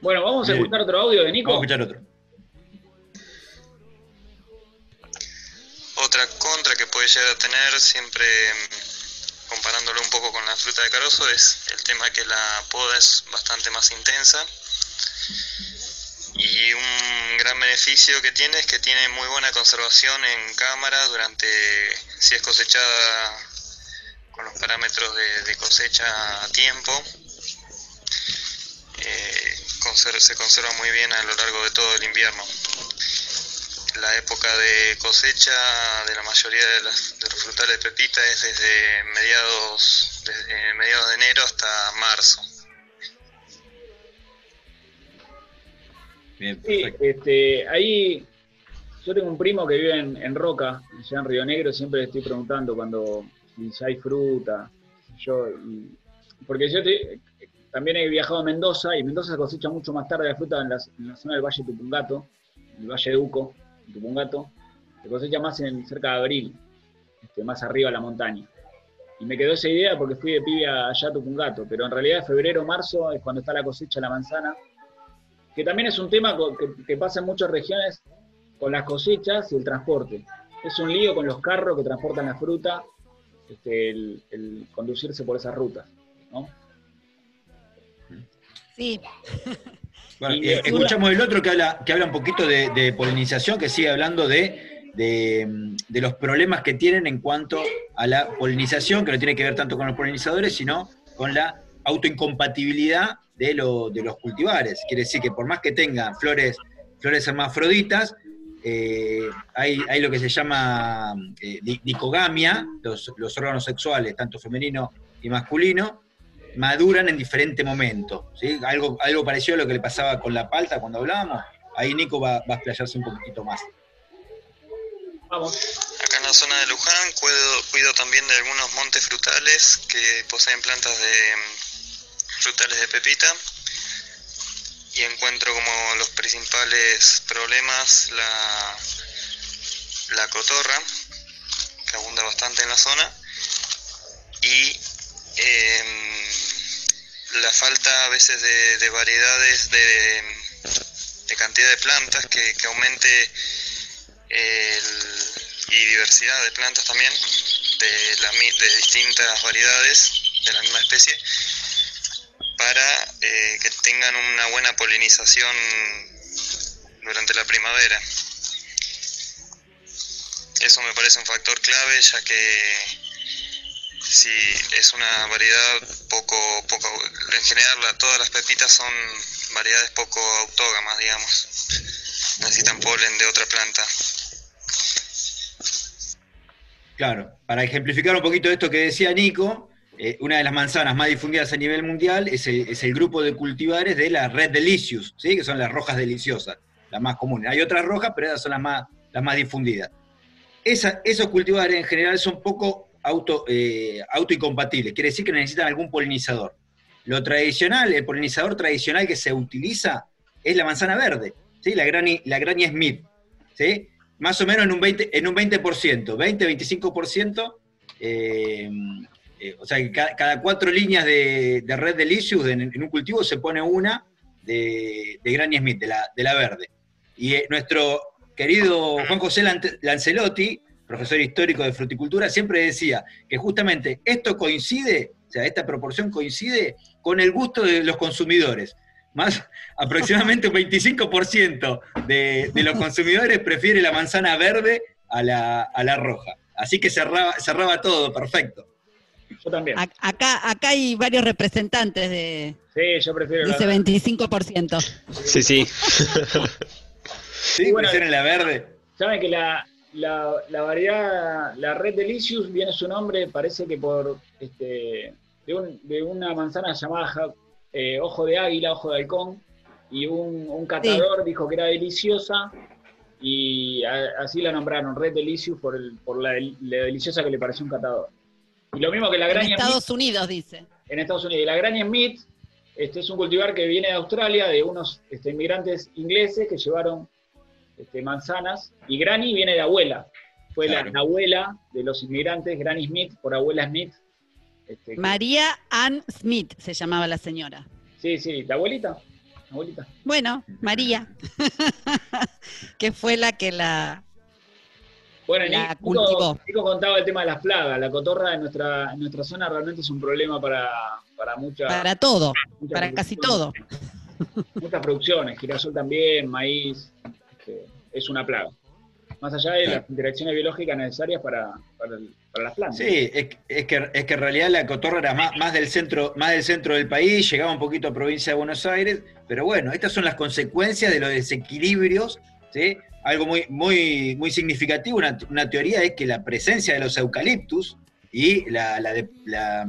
[SPEAKER 1] Bueno, vamos a escuchar otro audio de Nico.
[SPEAKER 2] Vamos a escuchar otro.
[SPEAKER 7] Otra contra que puede llegar a tener, siempre mm, comparándolo un poco con la fruta de carozo, es el tema que la poda es bastante más intensa. Y un gran beneficio que tiene es que tiene muy buena conservación en cámara durante, si es cosechada con los parámetros de, cosecha a tiempo. eh, se conserva muy bien a lo largo de todo el invierno la época de cosecha de la mayoría de, las- de los frutales de pepita es desde mediados, desde mediados de enero hasta marzo.
[SPEAKER 2] Bien,
[SPEAKER 1] Sí, este, ahí yo tengo un primo que vive en, en Roca, allá en Río Negro, siempre le estoy preguntando cuando si hay fruta, yo, y- porque yo te- también he viajado a Mendoza y Mendoza se cosecha mucho más tarde la fruta en la, en la zona del Valle Tupungato, el Valle de Uco, Tupungato, se cosecha más en, cerca de abril, este, más arriba de la montaña. Y me quedó esa idea porque fui de pibe allá a Tupungato, pero en realidad febrero, marzo es cuando está la cosecha de la manzana, que también es un tema que, que pasa en muchas regiones con las cosechas y el transporte. Es un lío con los carros que transportan la fruta, este, el, el conducirse por esas rutas. ¿no?
[SPEAKER 4] Sí, (laughs)
[SPEAKER 2] Bueno,
[SPEAKER 1] Y-
[SPEAKER 2] eh, escuchamos el otro que habla, que habla un poquito de, de polinización, que sigue hablando de, de, de los problemas que tienen en cuanto a la polinización, que no tiene que ver tanto con los polinizadores, sino con la autoincompatibilidad de, lo- de los cultivares. Quiere decir que por más que tengan flores, flores hermafroditas, eh, hay, hay lo que se llama eh, di- dicogamia, los, los órganos sexuales, tanto femenino y masculino, maduran en diferente momento. ¿sí? Algo, algo parecido a lo que le pasaba con la palta cuando hablábamos. Ahí Nico va, va a explayarse un poquitito más.
[SPEAKER 1] Vamos.
[SPEAKER 7] Acá en la zona de Luján cuido, cuido también de algunos montes frutales que poseen plantas de mm, frutales de pepita y encuentro como los principales problemas la, la cotorra, que abunda bastante en la zona, y em, la falta a veces de, de variedades de, de cantidad de plantas que, que aumente el- y diversidad de plantas también, de, la de distintas variedades de la misma especie, para eh, que tengan una buena polinización durante la primavera. Eso me parece un factor clave, ya que si es una variedad poco, poco en general todas las pepitas son variedades poco autógamas, digamos. Necesitan polen de otra planta.
[SPEAKER 2] Claro, para ejemplificar un poquito esto que decía Nico, eh, una de las manzanas más difundidas a nivel mundial es el, es el grupo de cultivares de la Red Delicious, ¿sí? que son las rojas deliciosas, las más comunes. Hay otras rojas, pero esas son las más, las más difundidas. Esa- esos cultivares en general son poco auto, eh, quiere decir que necesitan algún polinizador. Lo tradicional, el polinizador tradicional que se utiliza es la manzana verde, ¿sí? la, Granny, la Smith. ¿sí? Más o menos en un 20%, en un 20%, 20-25%, eh, eh, o sea que cada, cuatro líneas de, de red de licius en, un cultivo se pone una de, de Granny Smith, de la, de la verde. Y eh, nuestro querido Juan José Lancelotti, profesor histórico de fruticultura, siempre decía que justamente esto coincide, o sea, esta proporción coincide con el gusto de los consumidores. Más (laughs) aproximadamente un 25% de, de los consumidores prefiere la manzana verde a la, a la roja. Así que cerraba, cerraba todo, perfecto.
[SPEAKER 1] Yo también.
[SPEAKER 4] A- acá, acá hay varios representantes de,
[SPEAKER 1] Sí, yo prefiero
[SPEAKER 4] de ese 25%.
[SPEAKER 6] Sí, sí. (laughs)
[SPEAKER 2] ¿Sí?
[SPEAKER 1] bueno.
[SPEAKER 2] Prefieren la verde.
[SPEAKER 1] Saben que la, la, la variedad, la red Delicious viene su nombre, parece que por este de, un- de una manzana llamada eh, ojo de águila, ojo de halcón, y un, un catador dijo que era deliciosa, y a- así la nombraron Red Delicious por, el, por la, del- la deliciosa que le pareció un catador. Y lo mismo que la
[SPEAKER 4] En
[SPEAKER 1] Granny Smith
[SPEAKER 4] Estados Unidos, dice.
[SPEAKER 1] en Estados Unidos. Y la Granny Smith este, es un cultivar que viene de Australia, de unos este, inmigrantes ingleses que llevaron este, manzanas. Y Granny viene de abuela. Fue la-
[SPEAKER 2] Claro.
[SPEAKER 1] la, abuela de los inmigrantes, Granny Smith, por abuela Smith. Este, que-
[SPEAKER 4] María Ann Smith se llamaba la señora.
[SPEAKER 1] sí, sí, la abuelita. la abuelita.
[SPEAKER 4] Bueno, María, (laughs) que fue la que la...
[SPEAKER 1] Bueno,
[SPEAKER 4] La
[SPEAKER 1] Nico,
[SPEAKER 4] cultivó.
[SPEAKER 1] Nico contaba el tema de las plagas. La cotorra en nuestra, en nuestra zona realmente es un problema para, para muchas.
[SPEAKER 4] Para todo,
[SPEAKER 1] muchas
[SPEAKER 4] para casi todo.
[SPEAKER 1] Muchas producciones, girasol también, maíz. Este, es una plaga. Más allá de las interacciones biológicas necesarias para, para, el- para las plantas.
[SPEAKER 2] Sí, es, es que, es que en realidad la cotorra era más, más del centro, más del centro del país, llegaba un poquito a provincia de Buenos Aires, pero bueno, estas son las consecuencias de los desequilibrios, ¿sí? Algo muy, muy, muy significativo, una, una teoría es que la presencia de los eucaliptus y la, la de- la-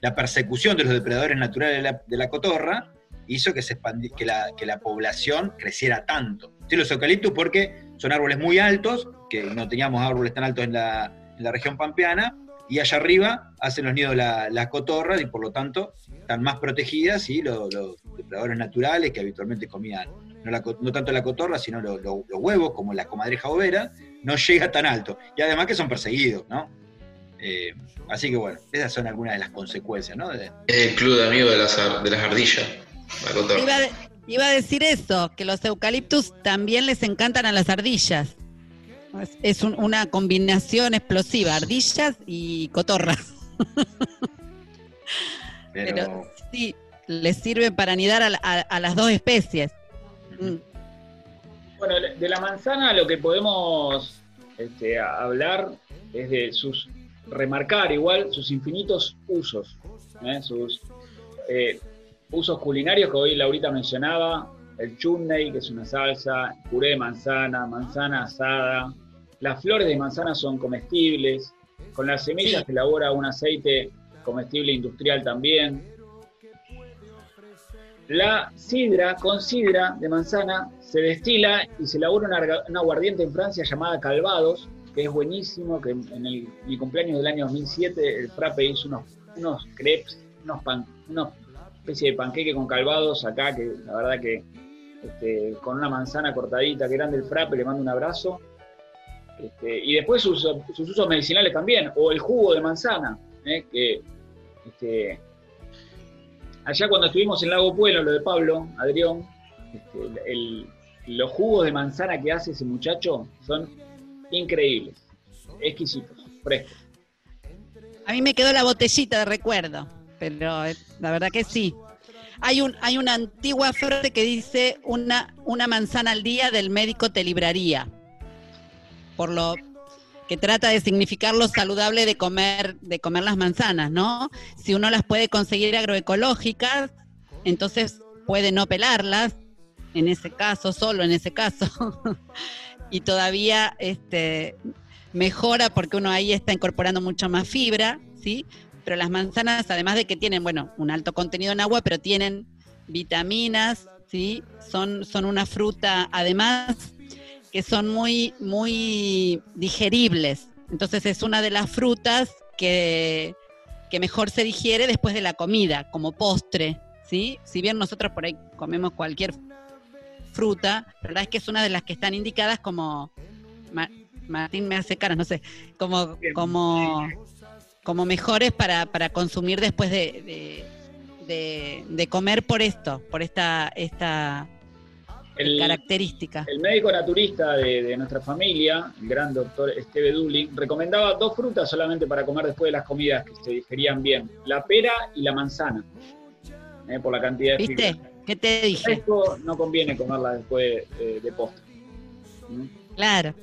[SPEAKER 2] la persecución de los depredadores naturales de la, de la cotorra hizo que, se expandi- que, la, que la población creciera tanto. Sí, los eucaliptus porque son árboles muy altos, que no teníamos árboles tan altos en la, en la región pampeana, y allá arriba hacen los nidos la- las cotorras y por lo tanto están más protegidas y lo- los depredadores naturales que habitualmente comían, no, la tanto la cotorra, sino lo- lo- los huevos, como la comadreja overa, no llega tan alto. Y además que son perseguidos, ¿no? Eh, así que bueno, esas son algunas de las consecuencias, ¿no? De-
[SPEAKER 5] Es el club de amigos de las, de las ardillas. La cotorra.
[SPEAKER 4] Iba, iba a decir eso, que los eucaliptus también les encantan a las ardillas. Es, es un- una combinación explosiva, ardillas y cotorras. (laughs)
[SPEAKER 2] pero,
[SPEAKER 4] Pero sí, les sirve para anidar a, la- a- a las dos especies. Mm.
[SPEAKER 1] Bueno, de la manzana lo que podemos este, hablar es de sus, remarcar igual sus infinitos usos, ¿eh? sus eh, usos culinarios que hoy Laurita mencionaba, el chutney, que es una salsa, puré de manzana, manzana asada, las flores de manzana son comestibles, con las semillas
[SPEAKER 4] Sí.
[SPEAKER 1] se elabora un aceite comestible industrial también. La sidra, con sidra de manzana, se destila y se elabora un, aguardiente en Francia llamada Calvados, que es buenísimo, que en el, mi cumpleaños del año 2007 el Frappe hizo unos, unos crepes, unos pan, una especie de panqueque con Calvados acá, que la verdad que este, con una manzana cortadita, que grande el Frappe, le mando un abrazo. Este, y después sus, usos medicinales también, o el jugo de manzana, ¿eh? que este, allá cuando estuvimos en Lago Pueblo, lo de Pablo, Adrián, este, los jugos de manzana que hace ese muchacho son increíbles, exquisitos, frescos.
[SPEAKER 4] A mí me quedó la botellita de recuerdo, pero eh, la verdad que sí. Hay, un, hay una antigua frase que dice una, una manzana al día del médico te libraría. Por lo que trata de significar lo saludable de comer, de comer las manzanas, ¿no? Si uno las puede conseguir agroecológicas, entonces puede no pelarlas, en ese caso, solo en ese caso, (laughs) y todavía este, mejora porque uno ahí está incorporando mucho más fibra, ¿sí? Pero las manzanas, además de que tienen, bueno, un alto contenido en agua, pero tienen vitaminas, ¿sí? Son, son una fruta, además, que son muy, muy digeribles. Entonces es una de las frutas que, que mejor se digiere después de la comida, como postre, ¿sí? Si bien nosotros por ahí comemos cualquier fruta, la verdad es que es una de las que están indicadas como Ma- Martín me hace cara, no sé, como, como, como mejores para, para consumir después de, de, de- de comer por esto, por esta, esta
[SPEAKER 1] El,
[SPEAKER 4] característica.
[SPEAKER 1] el médico naturista de, de nuestra familia, el gran doctor Esteve Dulin, recomendaba dos frutas solamente para comer después de las comidas que se digerían bien, la pera y la manzana, eh, por la cantidad de
[SPEAKER 4] ¿Viste?
[SPEAKER 1] fibra.
[SPEAKER 4] ¿Qué te dije?
[SPEAKER 1] Esto no conviene comerla después de, de postre. ¿Mm?
[SPEAKER 4] Claro.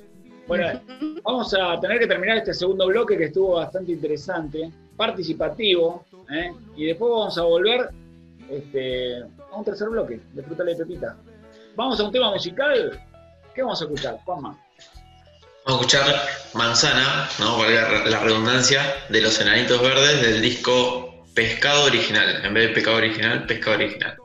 [SPEAKER 1] Bueno, vamos a tener que terminar este segundo bloque que estuvo bastante interesante, participativo, ¿eh? y después vamos a volver este, a un tercer bloque de Pepita. Vamos a un tema musical. ¿Qué vamos a escuchar, Juanma?
[SPEAKER 5] Vamos a escuchar Manzana, ¿no? Valga la redundancia, de los enanitos verdes del disco Pescado Original. En vez de Pecado Original, Pescado Original.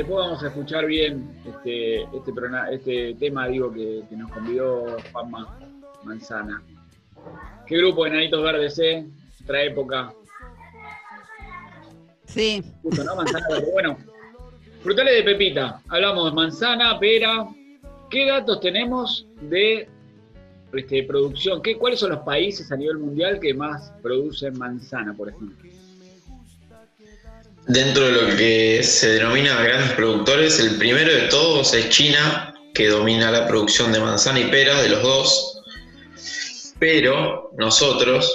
[SPEAKER 1] Después vamos a escuchar bien este, este, este tema digo que, que nos convidó Juanma Manzana. ¿Qué grupo de Nanitos Verdes, eh? Otra época.
[SPEAKER 4] Sí.
[SPEAKER 1] Justo, ¿no? Manzana (laughs) verde. Bueno, frutales de pepita. Hablamos de manzana, pera. ¿Qué datos tenemos de este, producción? ¿Qué, ¿Cuáles son los países a nivel mundial que más producen manzana, por ejemplo?
[SPEAKER 5] Dentro de lo que se denomina grandes productores, el primero de todos es China, que domina la producción de manzana y pera de los dos. Pero nosotros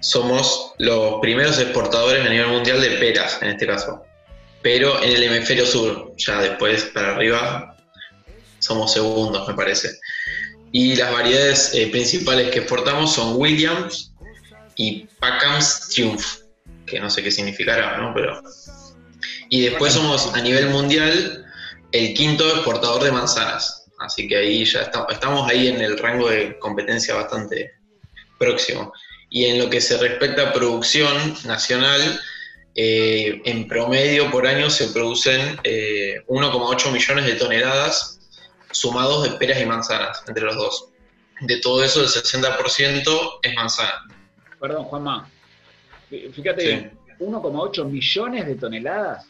[SPEAKER 5] somos los primeros exportadores a nivel mundial de peras, en este caso. Pero en el hemisferio sur, ya después para arriba somos segundos, me parece. Y las variedades eh, principales que exportamos son Williams y Packham's Triumph, que no sé qué significará, ¿no? Pero... Y después somos a nivel mundial el quinto exportador de manzanas. Así que ahí ya está- estamos ahí en el rango de competencia bastante próximo. Y en lo que se respecta a producción nacional, eh, en promedio por año se producen eh, 1,8 millones de toneladas sumados de peras y manzanas entre los dos. De todo eso, el 60% es manzana.
[SPEAKER 1] Perdón, Juanma. Fí- Fíjate,
[SPEAKER 5] Sí.
[SPEAKER 1] 1,8 millones de toneladas.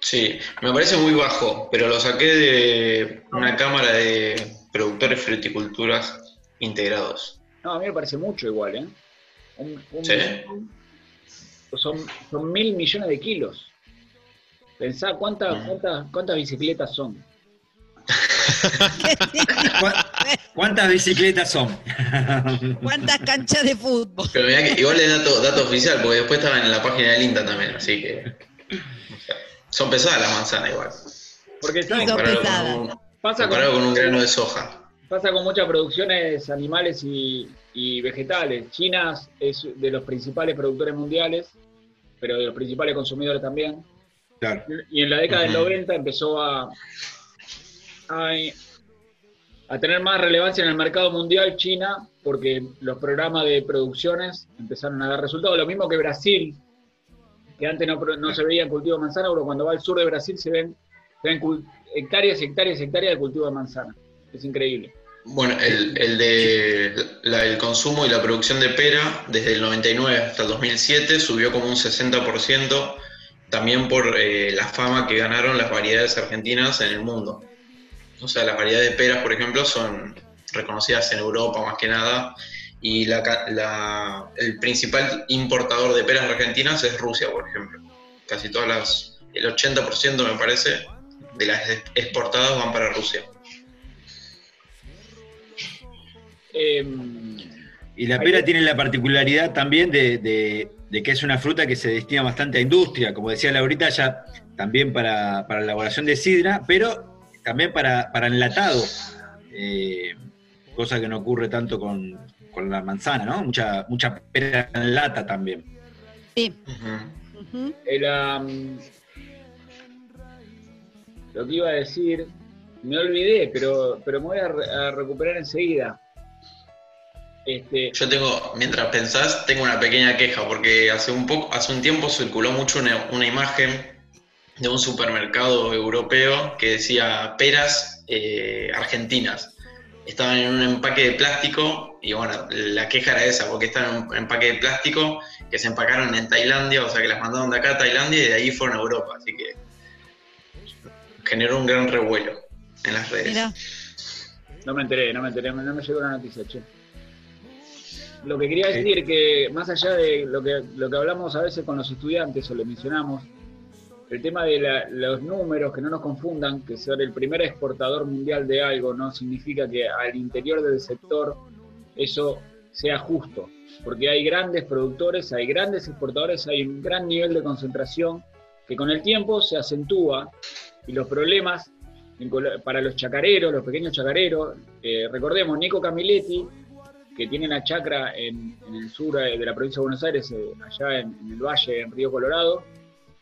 [SPEAKER 5] Sí, me parece muy bajo, pero lo saqué de una cámara de productores fruticulturas integrados.
[SPEAKER 1] No, a mí me parece mucho igual, ¿eh? Un- un-
[SPEAKER 5] Sí.
[SPEAKER 1] son, son mil millones de kilos. Pensá cuántas,
[SPEAKER 5] Mm.
[SPEAKER 1] cuántas, cuántas bicicletas son. (laughs) (laughs)
[SPEAKER 2] ¿Cuántas bicicletas son?
[SPEAKER 4] ¿Cuántas canchas de fútbol?
[SPEAKER 5] Pero mirá que igual es dato, dato oficial, porque después estaban en la página del INTA también, así que. Son pesadas las manzanas igual.
[SPEAKER 1] Porque
[SPEAKER 4] son
[SPEAKER 5] Comparado con
[SPEAKER 4] pesadas.
[SPEAKER 1] pasa, con,
[SPEAKER 5] con un grano de soja.
[SPEAKER 1] pasa con muchas producciones animales y, y vegetales. China es de los principales productores mundiales, pero de los principales consumidores también.
[SPEAKER 2] Claro.
[SPEAKER 1] Y en la década del
[SPEAKER 5] Ujú.
[SPEAKER 1] 90 empezó a, a, a tener más relevancia en el mercado mundial China, porque los programas de producciones empezaron a dar resultados. Lo mismo que Brasil, que antes no, no se veía cultivo de manzana, pero cuando va al sur de Brasil se ven, se hectáreas hectáreas hectáreas de cultivo de manzana. Es increíble.
[SPEAKER 5] Bueno, el, el de la- el consumo y la producción de pera desde el 99 hasta el 2007 subió como un 60%, también por eh, la fama que ganaron las variedades argentinas en el mundo. O sea, las variedades de peras, por ejemplo, son reconocidas en Europa más que nada, y la ca- la- el principal importador de peras argentinas es Rusia, por ejemplo. Casi todas las, el 80% me parece, de las exportadas van para Rusia.
[SPEAKER 1] Em,
[SPEAKER 2] Y la pera tiene la particularidad también de, de- de que es una fruta que se destina bastante a industria, como decía Laurita, ya también para, para elaboración de sidra, pero también para, para enlatado, eh, cosa que no ocurre tanto con, con la manzana, ¿no? Mucha, mucha pera en lata también.
[SPEAKER 4] Sí.
[SPEAKER 1] El, am, lo que iba a decir, me olvidé, pero, pero me voy a, re- a recuperar enseguida. Este,
[SPEAKER 5] Yo tengo, mientras pensás, tengo una pequeña queja, porque hace un poco, hace un tiempo circuló mucho una, una imagen de un supermercado europeo que decía peras eh, argentinas. Estaban en un empaque de plástico, y bueno, la queja era esa, porque estaban en un empaque de plástico que se empacaron en Tailandia, o sea que las mandaron de acá a Tailandia y de ahí fueron a Europa, así que generó un gran revuelo en las redes.
[SPEAKER 4] Mira,
[SPEAKER 1] no me enteré, no me enteré, no me llegó la noticia, che. Lo que quería decir que más allá de lo que, lo que hablamos a veces con los estudiantes o le mencionamos, el tema de la- los números, que no nos confundan, que ser el primer exportador mundial de algo no significa que al interior del sector eso sea justo, porque hay grandes productores, hay grandes exportadores, hay un gran nivel de concentración que con el tiempo se acentúa y los problemas para los chacareros, los pequeños chacareros, eh, recordemos, Nico Camiletti, que tiene una chacra en, el sur eh, de la provincia de Buenos Aires, eh, allá en el valle, en Río Colorado,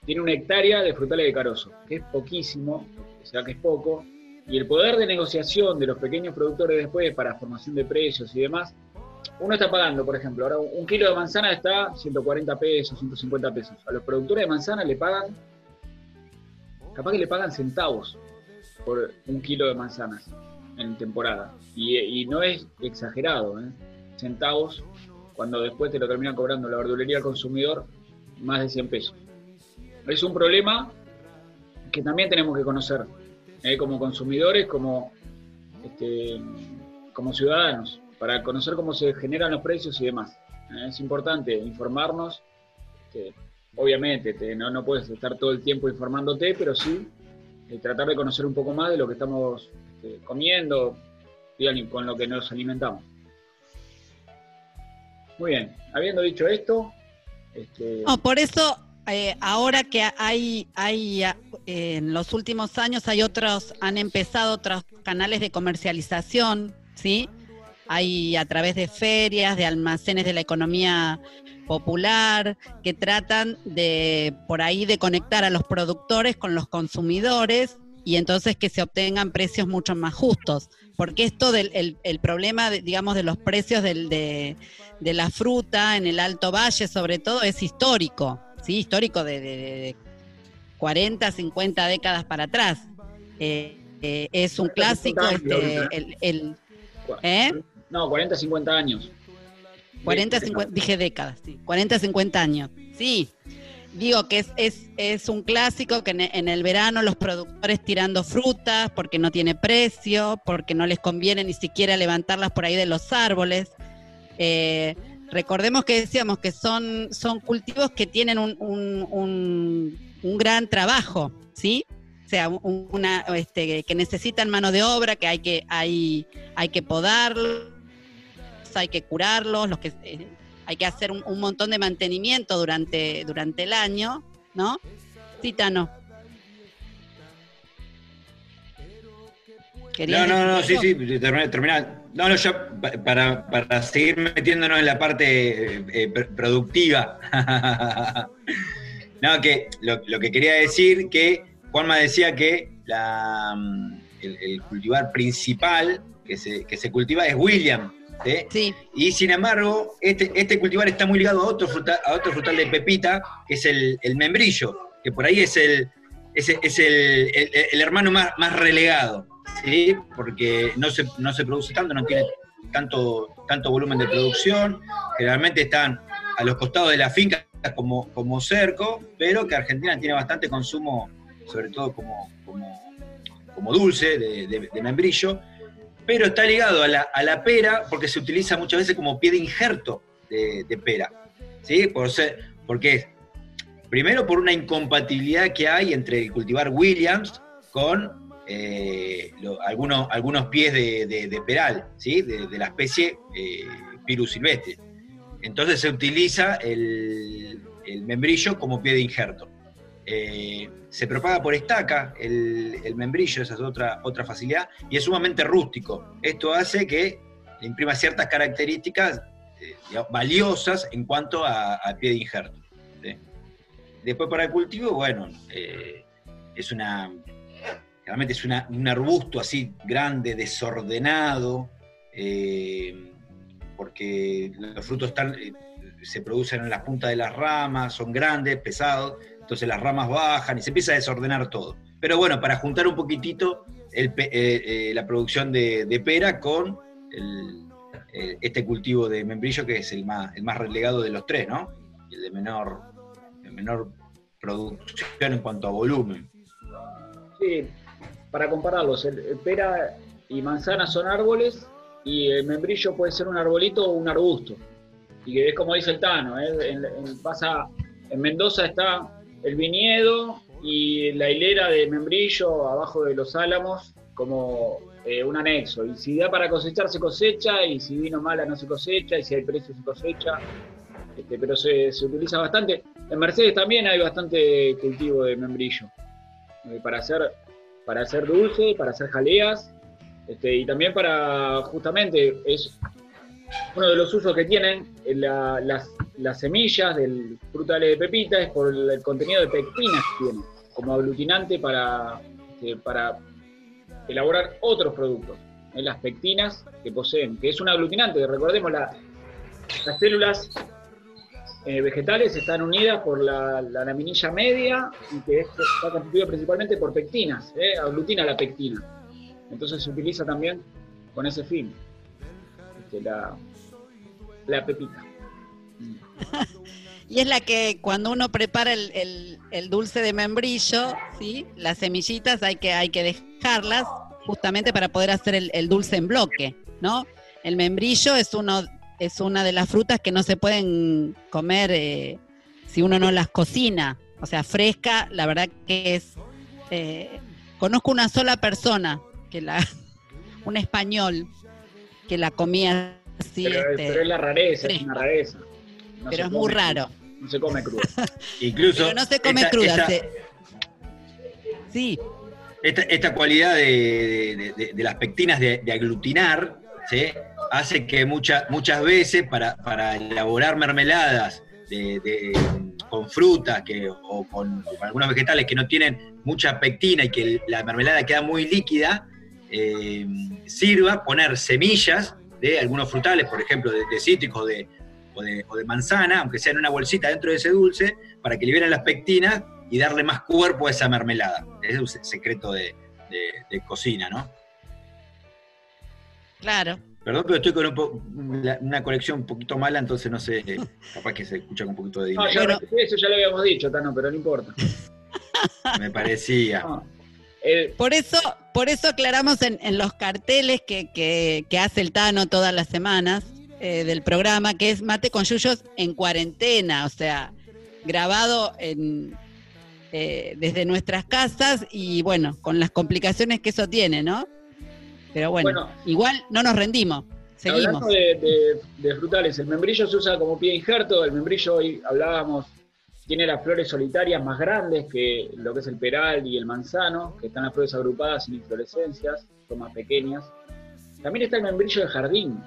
[SPEAKER 1] tiene una hectárea de frutales de carozo, que es poquísimo, o sea que es poco, y el poder de negociación de los pequeños productores después para formación de precios y demás, uno está pagando, por ejemplo, ahora un kilo de manzana está 140 pesos, 150 pesos. A los productores de manzana le pagan, capaz que le pagan centavos por un kilo de manzanas en temporada. Y, no es exagerado, ¿eh? centavos, cuando después te lo terminan cobrando la verdulería al consumidor, más de 100 pesos. Es un problema que también tenemos que conocer, ¿eh? como consumidores, como, este, como ciudadanos, para conocer cómo se generan los precios y demás. ¿eh? Es importante informarnos. este, obviamente, te- no, no puedes estar todo el tiempo informándote, pero sí eh, tratar de conocer un poco más de lo que estamos este, comiendo y con lo que nos alimentamos. Muy bien, habiendo dicho esto, este,
[SPEAKER 4] por eso eh, ahora que hay, hay eh, en los últimos años hay otros, han empezado otros canales de comercialización, ¿sí? Hay a través de ferias, de almacenes de la economía popular, que tratan de, por ahí, de conectar a los productores con los consumidores y entonces que se obtengan precios mucho más justos. Porque esto del el, el problema, de, digamos, de los precios de la fruta en el Alto Valle, sobre todo, es histórico, ¿sí? Histórico de, de- de 40, 50 décadas para atrás. Eh, eh, es un
[SPEAKER 1] 40,
[SPEAKER 4] clásico,
[SPEAKER 1] 50 años
[SPEAKER 4] este,
[SPEAKER 1] ahorita.
[SPEAKER 4] el, el- ¿eh?
[SPEAKER 1] no, 40, 50 años.
[SPEAKER 4] 40,
[SPEAKER 1] De-
[SPEAKER 4] 50, dije décadas, sí, 40, 50 años. Sí, digo que es, es, es un clásico que en, en el verano los productores tirando frutas porque no tiene precio, porque no les conviene ni siquiera levantarlas por ahí de los árboles. Eh, recordemos que decíamos que son, son cultivos que tienen un, un- un- un gran trabajo, ¿sí? O sea, un- una, este, que necesitan mano de obra, que hay que, hay, hay que podarlos, hay que curarlos, los que eh, hay que hacer un, un montón de mantenimiento durante, durante el año, ¿no? Sí, Tano. ¿Querías
[SPEAKER 2] No, no, no, sí, sí, termina. termina. No, no, yo pa- para, para seguir metiéndonos en la parte eh, eh, pr- productiva. (laughs) no, que lo, lo que quería decir que Juanma decía que la, mm, el, el cultivar principal que se, que se cultiva es William, ¿sí?
[SPEAKER 4] Sí,
[SPEAKER 2] Y sin embargo, este, este cultivar está muy ligado a otro, fruta- a otro frutal de pepita, que es el, el membrillo, que por ahí es el, es, es el, el- el hermano más, más relegado, ¿sí? porque no se, no se produce tanto, no tiene tanto, tanto volumen de producción, generalmente están a los costados de la finca como, como cerco, pero que Argentina tiene bastante consumo, sobre todo como, como, como dulce de, membrillo, pero está ligado a la, a la pera porque se utiliza muchas veces como pie de injerto de, pera. ¿sí? Por ser, porque primero por una incompatibilidad que hay entre cultivar Williams con eh, algunos, algunos pies de, peral, ¿sí? de, la especie eh, Pirus silvestre. Entonces se utiliza el, membrillo como pie de injerto. Eh, se propaga por estaca el, membrillo, esa es otra, otra facilidad, y es sumamente rústico. Esto hace que le imprima ciertas características eh, valiosas en cuanto a, pie de injerto. Después para el cultivo, bueno, es una, realmente es un arbusto así grande, desordenado, eh, porque los frutos eh, se producen en las puntas de las ramas, son grandes, pesados, entonces las ramas bajan y se empieza a desordenar todo. Pero bueno, para juntar un poquitito el eh, la producción de, pera con el- este cultivo de membrillo que es el más, el más relegado de los tres, ¿no? El de menor, de menor producción en cuanto a volumen.
[SPEAKER 1] Sí, para compararlos, pera y manzana son árboles y el membrillo puede ser un arbolito o un arbusto. Y es como dice el Tano, ¿eh? en- pasa, en Mendoza está el viñedo y la hilera de membrillo abajo de los álamos como eh, un anexo. Y si da para cosechar se cosecha y si vino mala no se cosecha y si hay precio se cosecha. Este, pero se, se utiliza bastante. En Mercedes también hay bastante cultivo de membrillo eh, para hacer para hacer dulce, para hacer jaleas, este, y también para, justamente, es uno de los usos que tienen eh, la- las, las semillas del frutales de pepita es por el, contenido de pectinas que tiene, como aglutinante para, este, para elaborar otros productos. eh, las pectinas que poseen, que es un aglutinante, recordemos, la- las células eh, vegetales están unidas por la, la laminilla media y que es- está constituida principalmente por pectinas, ¿eh? aglutina la pectina. Entonces se utiliza también con ese fin, este, la, la pepita. (laughs)
[SPEAKER 4] y es la que cuando uno prepara el, el- el dulce de membrillo, ¿sí? las semillitas hay que, hay que dejarlas justamente para poder hacer el, el dulce en bloque, ¿no? El membrillo es uno es una de las frutas que no se pueden comer eh, si uno no las cocina. O sea, fresca, la verdad que es... eh, conozco una sola persona, que la (laughs) un español, que la comía así.
[SPEAKER 1] pero,
[SPEAKER 4] este,
[SPEAKER 1] pero es la rareza, es una rareza. No
[SPEAKER 4] pero es muy raro.
[SPEAKER 1] No se come crudo. (laughs)
[SPEAKER 2] Incluso
[SPEAKER 4] Pero no se come
[SPEAKER 2] esta-
[SPEAKER 4] cruda.
[SPEAKER 2] esta-
[SPEAKER 4] se- Sí,
[SPEAKER 2] Esta, esta cualidad de, de- de- de las pectinas de, de aglutinar ¿sí? Hace que mucha- muchas veces para, para elaborar mermeladas con frutas o con, algunos vegetales que no tienen mucha pectina y que la mermelada queda muy líquida, eh, sirva poner semillas de algunos frutales, por ejemplo, de, de cítricos o, de, o de manzana, aunque sea en una bolsita dentro de ese dulce, para que liberen las pectinas y darle más cuerpo a esa mermelada. Ese es un se- secreto de- de cocina, ¿no?
[SPEAKER 4] claro.
[SPEAKER 2] Perdón, pero estoy con un po- la- una conexión un poquito mala, entonces no sé, (laughs) capaz que se escucha con un poquito de
[SPEAKER 1] No,
[SPEAKER 2] delay.
[SPEAKER 1] ya- eso ya lo habíamos dicho, Tano, pero no importa. (laughs)
[SPEAKER 2] Me parecía.
[SPEAKER 1] No.
[SPEAKER 4] Por eso, por eso aclaramos en, en los carteles que, que- que hace el Tano todas las semanas eh, del programa, que es Mate con Yuyos en cuarentena, o sea, grabado en, eh, desde nuestras casas y bueno, con las complicaciones que eso tiene, ¿no? Pero bueno,
[SPEAKER 1] Bueno.
[SPEAKER 4] igual no nos rendimos, seguimos.
[SPEAKER 1] Hablando de, de- de frutales, el membrillo se usa como pie injerto. El membrillo, hoy hablábamos, tiene las flores solitarias más grandes que lo que es el peral y el manzano, que están las flores agrupadas sin inflorescencias, son más pequeñas. También está el membrillo de jardín.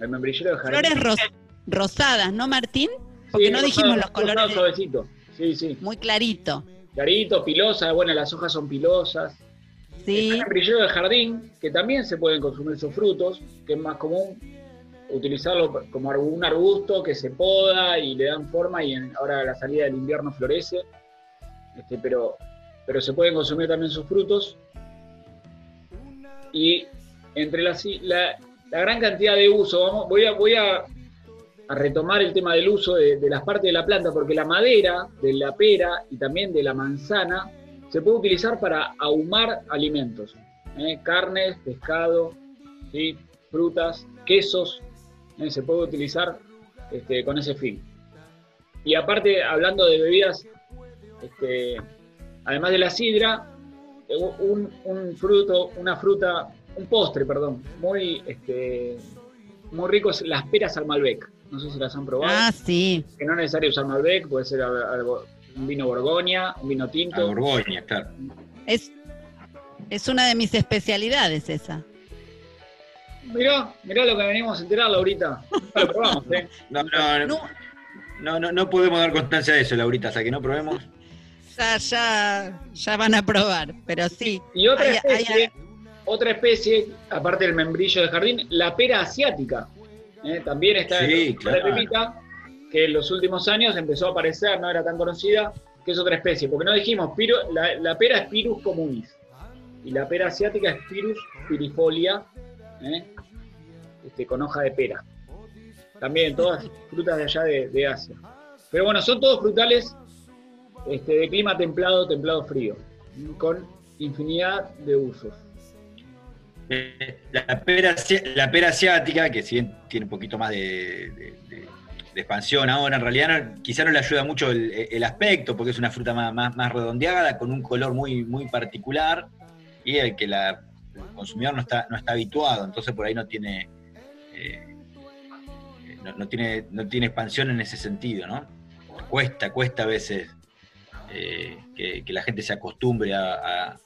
[SPEAKER 1] El membrillero de jardín.
[SPEAKER 4] Flores ros- rosadas, ¿no, Martín? Porque
[SPEAKER 1] Sí,
[SPEAKER 4] no
[SPEAKER 1] rosado-
[SPEAKER 4] dijimos los
[SPEAKER 1] rosado
[SPEAKER 4] colores. de-
[SPEAKER 1] suavecito. Sí, sí.
[SPEAKER 4] Muy clarito.
[SPEAKER 1] Clarito, pilosa, bueno, las hojas son pilosas.
[SPEAKER 4] Sí.
[SPEAKER 1] Está el membrillero de jardín, que también se pueden consumir sus frutos, que es más común utilizarlo como un arbusto que se poda y le dan forma y en- ahora a la salida del invierno florece. Este, pero, pero se pueden consumir también sus frutos. Y entre la, la gran cantidad de uso, vamos, voy a, voy a, a retomar el tema del uso de, de las partes de la planta, porque la madera de la pera y también de la manzana se puede utilizar para ahumar alimentos, ¿eh? carnes, pescado, ¿sí? frutas, quesos, ¿eh? se puede utilizar este, con ese fin. Y aparte, hablando de bebidas, este, además de la sidra, eh, un, un fruto, una fruta, un postre, perdón, muy, este, muy rico es las peras al Malbec. No sé si las han probado.
[SPEAKER 4] Ah, sí.
[SPEAKER 1] Que no es necesario usar Malbec, puede ser algo, un vino Borgoña, un vino tinto.
[SPEAKER 2] A Borgoña, claro.
[SPEAKER 4] Es, es una de mis especialidades esa.
[SPEAKER 1] Mirá, mirá lo que venimos a enterar ahorita. Lo probamos, ¿eh? (laughs)
[SPEAKER 2] No, no, no, no, no, no podemos dar constancia de eso, Laurita, hasta que no probemos.
[SPEAKER 4] Ya, ya, ya van a probar, pero sí.
[SPEAKER 1] Y otra
[SPEAKER 4] Hay- hay-
[SPEAKER 1] especie, otra especie, aparte del membrillo de jardín, la pera asiática. ¿eh? También está
[SPEAKER 2] Sí,
[SPEAKER 1] en
[SPEAKER 2] claro.
[SPEAKER 1] la pepita, que en los últimos años empezó a aparecer, no era tan conocida, que es otra especie. Porque no dijimos, piro- la, pera es Pirus communis. Y la pera asiática es Pirus pirifolia, ¿eh? este, con hoja de pera. También todas frutas de allá de, de Asia. Pero bueno, son todos frutales este, de clima templado, templado frío, con infinidad de usos.
[SPEAKER 2] Eh, La pera, la pera asiática, que si bien tiene un poquito más de- de- expansión ahora, en realidad no- quizá no le ayuda mucho el, aspecto, porque es una fruta más, más, redondeada, con un color muy, muy particular, y el que el consumidor no está, no está habituado, entonces por ahí no tiene, eh, no, tiene, no tiene expansión en ese sentido, ¿no? Cuesta, cuesta a veces eh, que, la gente se acostumbre a,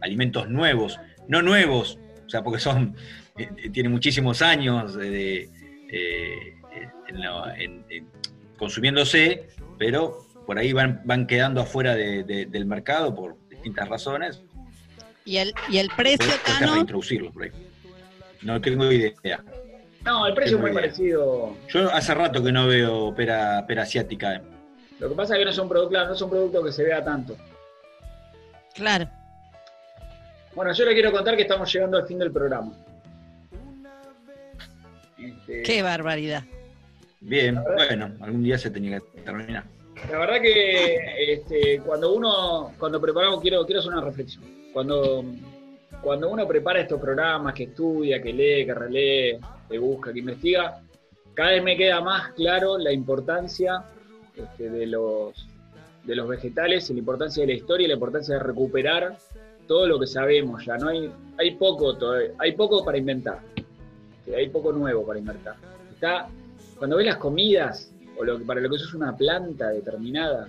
[SPEAKER 2] alimentos nuevos, no nuevos, o sea, porque son, eh, tienen muchísimos años de, de, eh, en lo- en- en- consumiéndose, pero por ahí van, van quedando afuera de- de- del mercado por distintas razones.
[SPEAKER 4] ¿Y el, y el precio, Cano?
[SPEAKER 2] por ahí. No tengo idea.
[SPEAKER 1] No, el precio es muy
[SPEAKER 2] idea.
[SPEAKER 1] parecido.
[SPEAKER 2] Yo hace rato que no veo pera, pera asiática.
[SPEAKER 1] Lo que pasa es que no es un producto, claro, no es un producto que se vea tanto.
[SPEAKER 4] Claro.
[SPEAKER 1] Bueno, yo le quiero contar que estamos llegando al fin del programa. Este,
[SPEAKER 4] Qué barbaridad.
[SPEAKER 2] Bien, bueno, algún día se tenía que terminar.
[SPEAKER 1] La verdad que este, cuando uno, cuando preparamos, quiero, quiero hacer una reflexión. Cuando, cuando uno prepara estos programas, que estudia, que lee, que relee, que busca, que investiga, cada vez me queda más claro la importancia este, de, los, de los vegetales, y la importancia de la historia y la importancia de recuperar todo lo que sabemos ya. No hay, hay poco hay poco para inventar. Este, Hay poco nuevo para inventar. Está, cuando ves las comidas, o para lo que es una planta determinada,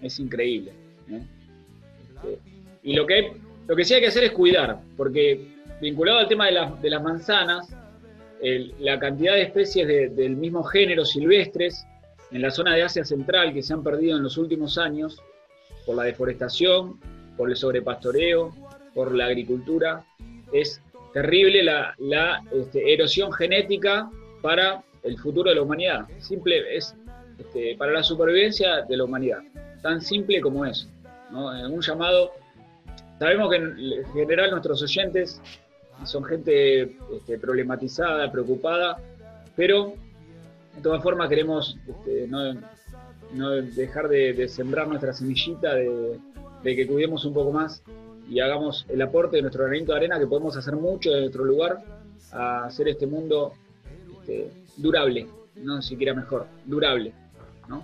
[SPEAKER 1] es increíble. Este, y lo que, lo que sí hay que hacer es cuidar, porque vinculado al tema de, las- de las manzanas, la cantidad de especies de- del mismo género silvestres en la zona de Asia Central que se han perdido en los últimos años por la deforestación, por el sobrepastoreo, por la agricultura, es terrible la, la, este, erosión genética para el futuro de la humanidad. Simple es este, para la supervivencia de la humanidad. Tan simple como eso. ¿no? Un llamado. Sabemos que en general nuestros oyentes son gente este, problematizada, preocupada, pero de todas formas queremos este, no, dejar de, de sembrar nuestra semillita de, de que cuidemos un poco más y hagamos el aporte de nuestro granito de arena, que podemos hacer mucho de nuestro lugar a hacer este mundo este, durable, no siquiera mejor, durable. ¿no?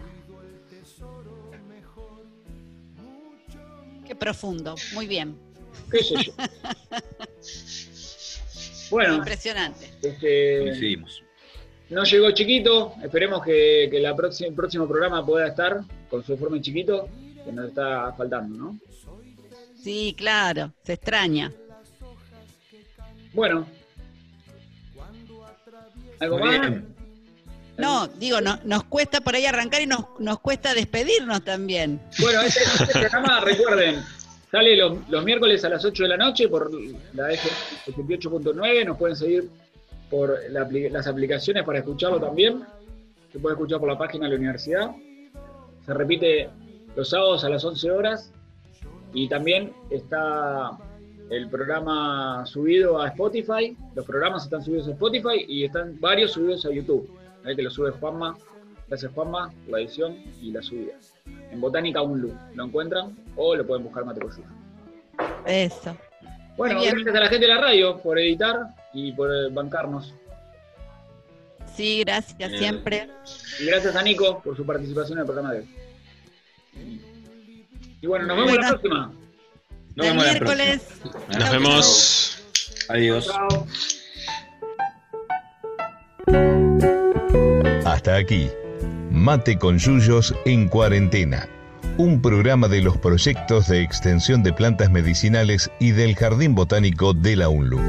[SPEAKER 4] Qué profundo. Muy bien.
[SPEAKER 1] ¿Qué sé yo? (laughs) Bueno,
[SPEAKER 4] Impresionante.
[SPEAKER 1] este,
[SPEAKER 2] Coincidimos.
[SPEAKER 1] no llegó chiquito, esperemos que, que la próxima, el próximo programa pueda estar con su informe chiquito, que nos está faltando, ¿no?
[SPEAKER 4] Sí, claro. Se extraña.
[SPEAKER 1] Bueno. ¿Algo
[SPEAKER 2] Muy
[SPEAKER 1] más?
[SPEAKER 2] bien.
[SPEAKER 4] No, digo, no, nos cuesta por ahí arrancar y nos, nos cuesta despedirnos también.
[SPEAKER 1] Bueno, este, este programa, (laughs) recuerden, sale los, los miércoles a las 8 de la noche por la F88.9. Nos pueden seguir por la las aplicaciones para escucharlo también. Se puede escuchar por la página de la universidad. Se repite los sábados a las 11 horas. Y también está el programa subido a Spotify. Los programas están subidos a Spotify y están varios subidos a YouTube. Ahí que lo sube Juanma. Gracias Juanma por la edición y la subida. En Botánica Unlu lo encuentran o lo pueden buscar Mate Coyuyo.
[SPEAKER 4] Eso.
[SPEAKER 1] Bueno,
[SPEAKER 4] bien.
[SPEAKER 1] gracias a la gente de la radio por editar y por eh, bancarnos.
[SPEAKER 4] Sí, gracias
[SPEAKER 1] Bien.
[SPEAKER 4] siempre.
[SPEAKER 1] Y gracias a Nico por su participación en el programa de hoy. Y bueno, nos vemos la próxima.
[SPEAKER 2] Nos vemos
[SPEAKER 4] miércoles.
[SPEAKER 7] Nos vemos.
[SPEAKER 2] Adiós.
[SPEAKER 8] Hasta aquí, Mate con Yuyos en cuarentena, un programa de los proyectos de extensión de plantas medicinales y del Jardín Botánico de la UNLU.